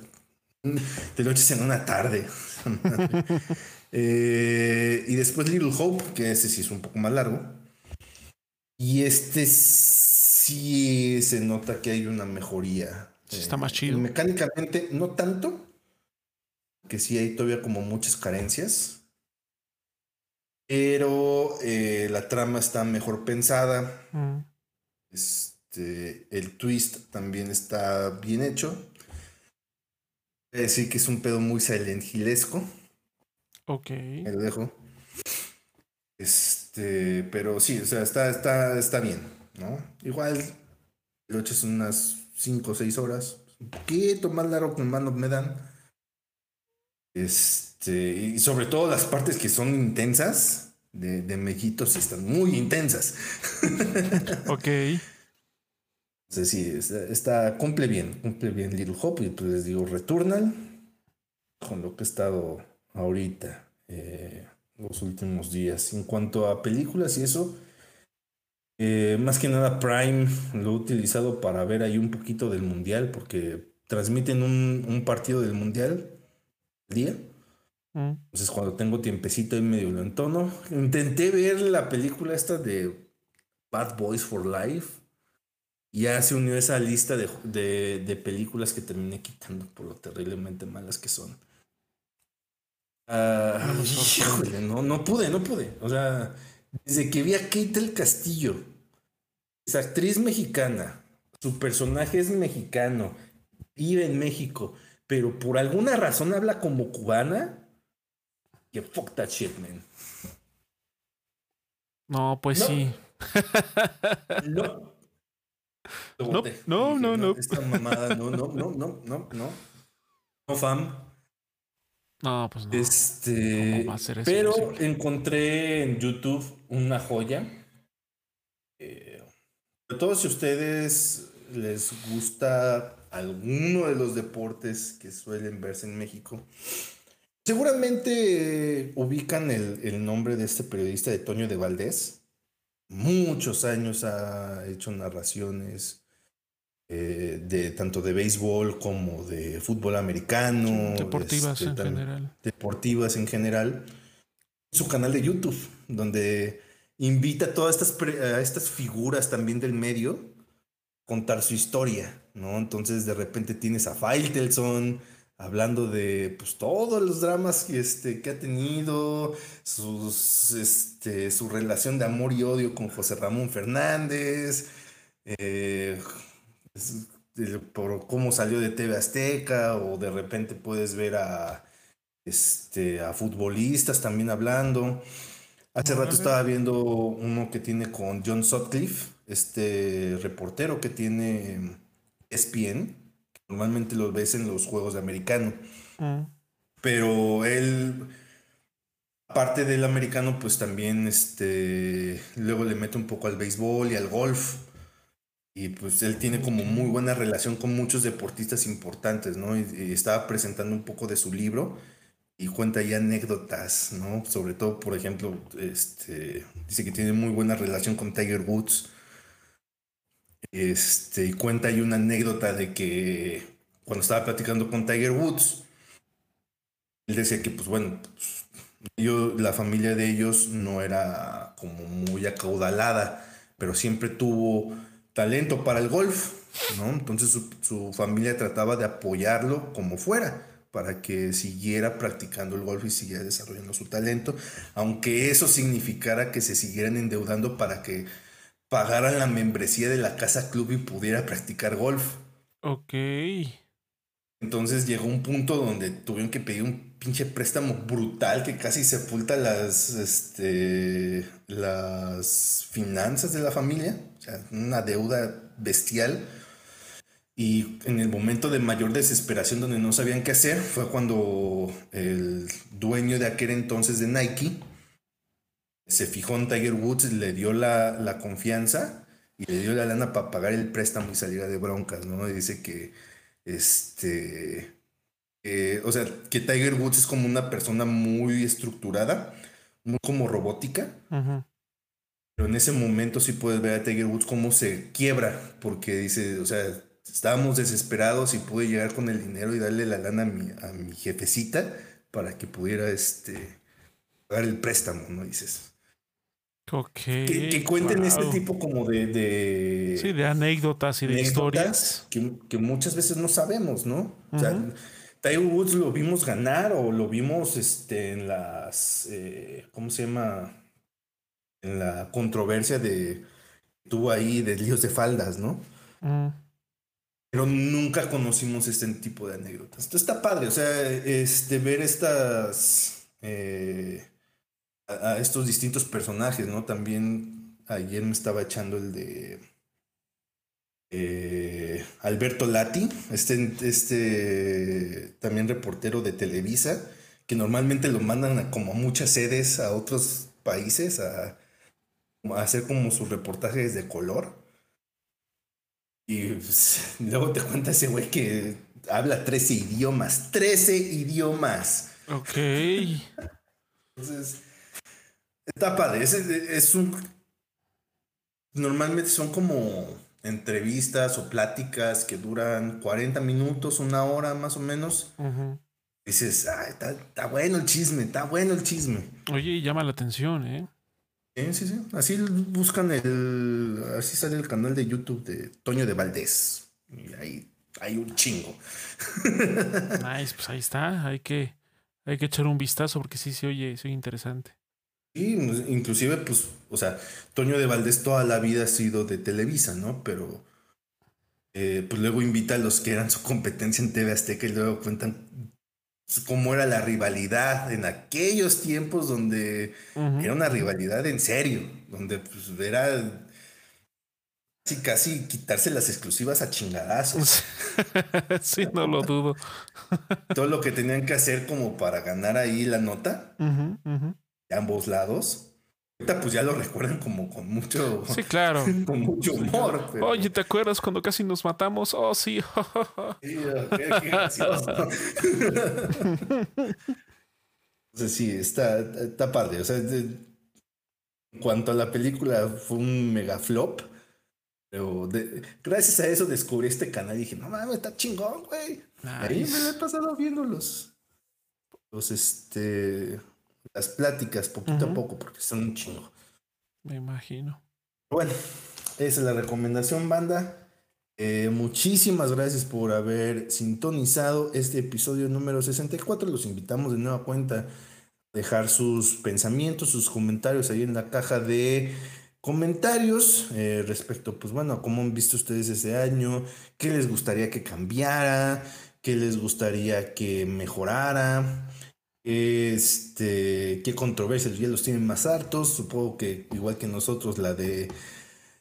te lo echas en una tarde. Eh, y después Little Hope, que ese sí es un poco más largo. Y este sí se nota que hay una mejoría. está más chido. Mecánicamente, no tanto, que sí hay todavía como muchas carencias. Pero eh, la trama está mejor pensada. Mm. Este, el twist también está bien hecho. decir que es un pedo muy Silent Hillesco. Ok. Me lo dejo. Este, pero sí, o sea, está, está, está bien. ¿no? Igual lo echas unas 5 o 6 horas, un poquito más largo que manos me dan. Este, y sobre todo las partes que son intensas de, de mejitos están muy intensas. ok. Entonces sí, está, cumple bien, cumple bien Little Hope y pues les digo Returnal con lo que he estado ahorita eh, los últimos días. En cuanto a películas y eso, eh, más que nada Prime lo he utilizado para ver ahí un poquito del mundial, porque transmiten un, partido del mundial al día. Mm. Entonces cuando tengo tiempecito y medio lo entono. Intenté ver la película esta de Bad Boys for Life. Y ya se unió esa lista de, películas que terminé quitando por lo terriblemente malas que son. Ah, no, no pude, no pude. O sea, desde que vi a Kate el Castillo, es actriz mexicana, su personaje es mexicano, vive en México, pero por alguna razón habla como cubana, que fuck that shit, man. No, pues sí. No. No, no, no, no. Esta mamada, no, no, no, no, no, no. No, fam. No, pues no. Este, pero encontré en YouTube una joya. Eh, sobre todo si a ustedes les gusta alguno de los deportes que suelen verse en México, seguramente ubican el, nombre de este periodista de Toño de Valdés. Muchos años ha hecho narraciones eh, de tanto de béisbol como de fútbol americano. Deportivas este, en general. Deportivas en general. Su canal de YouTube, donde invita a todas estas, a estas figuras también del medio a contar su historia, ¿no? Entonces de repente tienes a Faitelson, hablando de pues, todos los dramas que, este, que ha tenido, sus, este, su relación de amor y odio con José Ramón Fernández, eh, por cómo salió de TV Azteca, o de repente puedes ver a, este, a futbolistas también hablando. Hace rato estaba viendo uno que tiene con John Sutcliffe, este reportero que tiene ESPN, normalmente lo ves en los juegos de americano. Mm. Pero él, aparte del americano, pues también este, luego le mete un poco al béisbol y al golf. Y pues él tiene como muy buena relación con muchos deportistas importantes, ¿no? Y, estaba presentando un poco de su libro y cuenta ahí anécdotas, ¿no? Sobre todo, por ejemplo, este, dice que tiene muy buena relación con Tiger Woods este, y cuenta ahí una anécdota de que cuando estaba platicando con Tiger Woods, él decía que, pues bueno, pues, la familia de ellos no era como muy acaudalada, pero siempre tuvo talento para el golf, ¿no? Entonces su familia trataba de apoyarlo como fuera para que siguiera practicando el golf y siguiera desarrollando su talento, aunque eso significara que se siguieran endeudando para que pagaran la membresía de la casa club y pudiera practicar golf. Ok. Entonces llegó un punto donde tuvieron que pedir un pinche préstamo brutal que casi sepulta las, este, las finanzas de la familia. O sea, una deuda bestial. Y en el momento de mayor desesperación donde no sabían qué hacer fue cuando el dueño de aquel entonces de Nike se fijó en Tiger Woods, le dio la, confianza y le dio la lana para pagar el préstamo y salir de broncas, ¿no? Y dice que, este, o sea, que Tiger Woods es como una persona muy estructurada, muy como robótica. Pero en ese momento sí puedes ver a Tiger Woods cómo se quiebra, porque dice, o sea, estábamos desesperados y pude llegar con el dinero y darle la lana a mi, a mi jefecita para que pudiera, este, pagar el préstamo, ¿no? Dices, que, cuenten este tipo como de, de, Sí, de anécdotas y de historias. Que, muchas veces no sabemos, ¿no? O sea, Tiger Woods lo vimos ganar o lo vimos este, en las. Eh, ¿Cómo se llama? En la controversia de. Tuvo ahí de líos de faldas, ¿no? Pero nunca conocimos este tipo de anécdotas. Entonces está padre, o sea, este, ver estas. Eh, a, estos distintos personajes, ¿no? También ayer me estaba echando el de eh, Alberto Lati, este, este también reportero de Televisa, que normalmente lo mandan a, como a muchas sedes a otros países a, a hacer como sus reportajes de color. Y pues, luego te cuenta ese güey que habla 13 idiomas. 13 idiomas. Ok. Entonces, Está padre. Es, un. Normalmente son como entrevistas o pláticas que duran 40 minutos, una hora más o menos. Dices, está, bueno el chisme, está bueno el chisme. Oye, llama la atención, ¿eh? Sí, sí, sí. Así buscan el. Así sale el canal de YouTube de Toño de Valdés. Y ahí hay un chingo. Nice, pues ahí está. Hay que, hay que echar un vistazo porque sí se oye, se oye interesante. Sí, inclusive, pues, o sea, Toño de Valdés toda la vida ha sido de Televisa, ¿no? Pero, eh, pues luego invita a los que eran su competencia en TV Azteca y luego cuentan cómo era la rivalidad en aquellos tiempos donde era una rivalidad en serio, donde pues era casi, casi quitarse las exclusivas a chingadazos. sí, no lo dudo. Todo lo que tenían que hacer como para ganar ahí la nota ambos lados. Ahorita pues ya lo recuerdan como con mucho... Sí, claro. con mucho humor. Oye, ¿te acuerdas cuando casi nos matamos? Oh, sí. sí, qué, gracioso. Entonces sí, está, está padre. O sea, en cuanto a la película, fue un mega flop. Pero gracias a eso descubrí este canal y dije, no mames, está chingón, güey. Ahí me lo he pasado viendo los, los este, las pláticas poquito a poco, porque son un chingo. Me imagino. Bueno, esa es la recomendación, banda. Eh, muchísimas gracias por haber sintonizado este episodio número 64. Los invitamos de nueva cuenta a dejar sus pensamientos, sus comentarios ahí en la caja de comentarios eh, respecto, pues bueno, a cómo han visto ustedes ese año, qué les gustaría que cambiara, qué les gustaría que mejorara, este, qué controversias ya los tienen más hartos. Supongo que igual que nosotros la de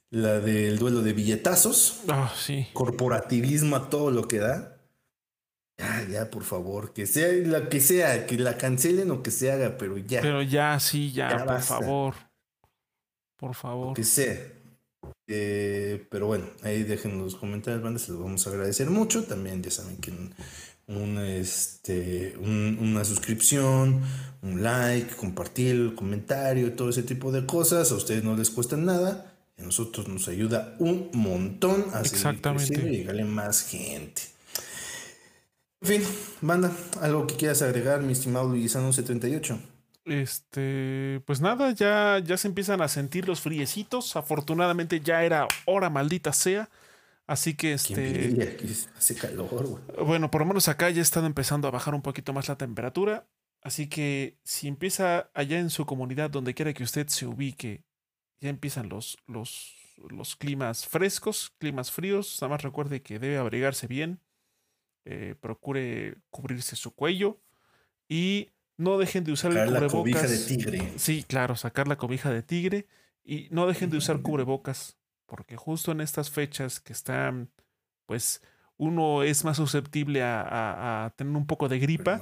la del duelo de billetazos. Ah, sí. Corporativismo a todo lo que da. Ya, ya, por favor, que sea la que sea, que la cancelen o que se haga, pero ya. Pero ya, sí, ya, por favor. Por favor. Que sea. Eh, pero bueno, ahí dejen los comentarios, se los vamos a agradecer mucho. También ya saben que un, este, una suscripción, un like, compartir el comentario, todo ese tipo de cosas. A ustedes no les cuesta nada a nosotros nos ayuda un montón a Exactamente. y llegarle más gente. En fin, banda, algo que quieras agregar, mi estimado Luisano 78. Este, pues nada, ya, ya se empiezan a sentir los friecitos. Afortunadamente ya era hora maldita sea. Así que este. hace calor, Bueno, por lo menos acá ya están empezando a bajar un poquito más la temperatura. Así que si empieza allá en su comunidad, donde quiera que usted se ubique, ya empiezan los, los, los climas frescos, climas fríos. Nada más recuerde que debe abrigarse bien. Eh, procure cubrirse su cuello. Y no dejen de usar el cubrebocas. La cobija de tigre. Sí, claro, sacar la cobija de tigre. Y no dejen de usar cubrebocas. Porque justo en estas fechas que están, pues, uno es más susceptible a, a tener un poco de gripa.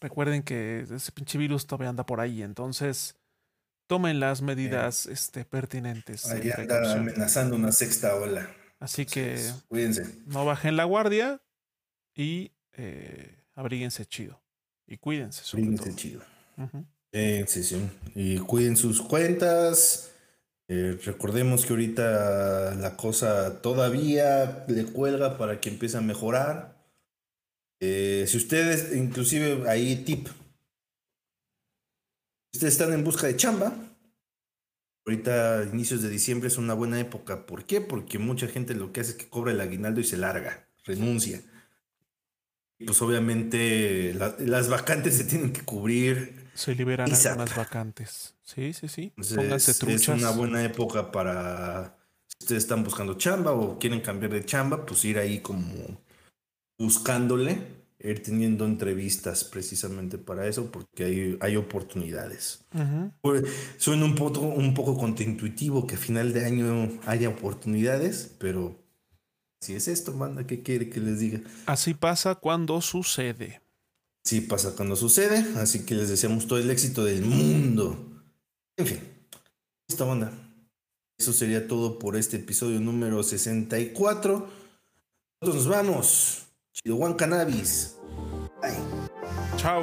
Recuerden que ese pinche virus todavía anda por ahí. Entonces, tomen las medidas este, pertinentes. Ahí anda amenazando una sexta ola. Así que cuídense. No bajen la guardia y eh, abríguense chido. Y cuídense. Abríguense chido. sí, sí. Y cuiden sus cuentas. Eh, recordemos que ahorita la cosa todavía le cuelga para que empiece a mejorar. Eh, si ustedes, inclusive ahí tip, ustedes están en busca de chamba, ahorita inicios de diciembre es una buena época. ¿Por qué? Porque mucha gente lo que hace es que cobra el aguinaldo y se larga, renuncia. Pues obviamente las vacantes se tienen que cubrir. Se liberan algunas vacantes. Sí, sí, sí. Pónganse truchas. Es una buena época para si ustedes están buscando chamba o quieren cambiar de chamba, pues ir ahí como buscándole ir teniendo entrevistas precisamente para eso, porque hay, hay oportunidades. suena un poco, un poco contraintuitivo que a final de año haya oportunidades, pero si es esto, manda, ¿qué quiere que les diga? Así pasa cuando sucede. Sí pasa cuando sucede, así que les deseamos todo el éxito del mundo. En fin, esta banda. Eso sería todo por este episodio número 64. Nosotros nos vamos. Chido One Cannabis. Bye. Chao.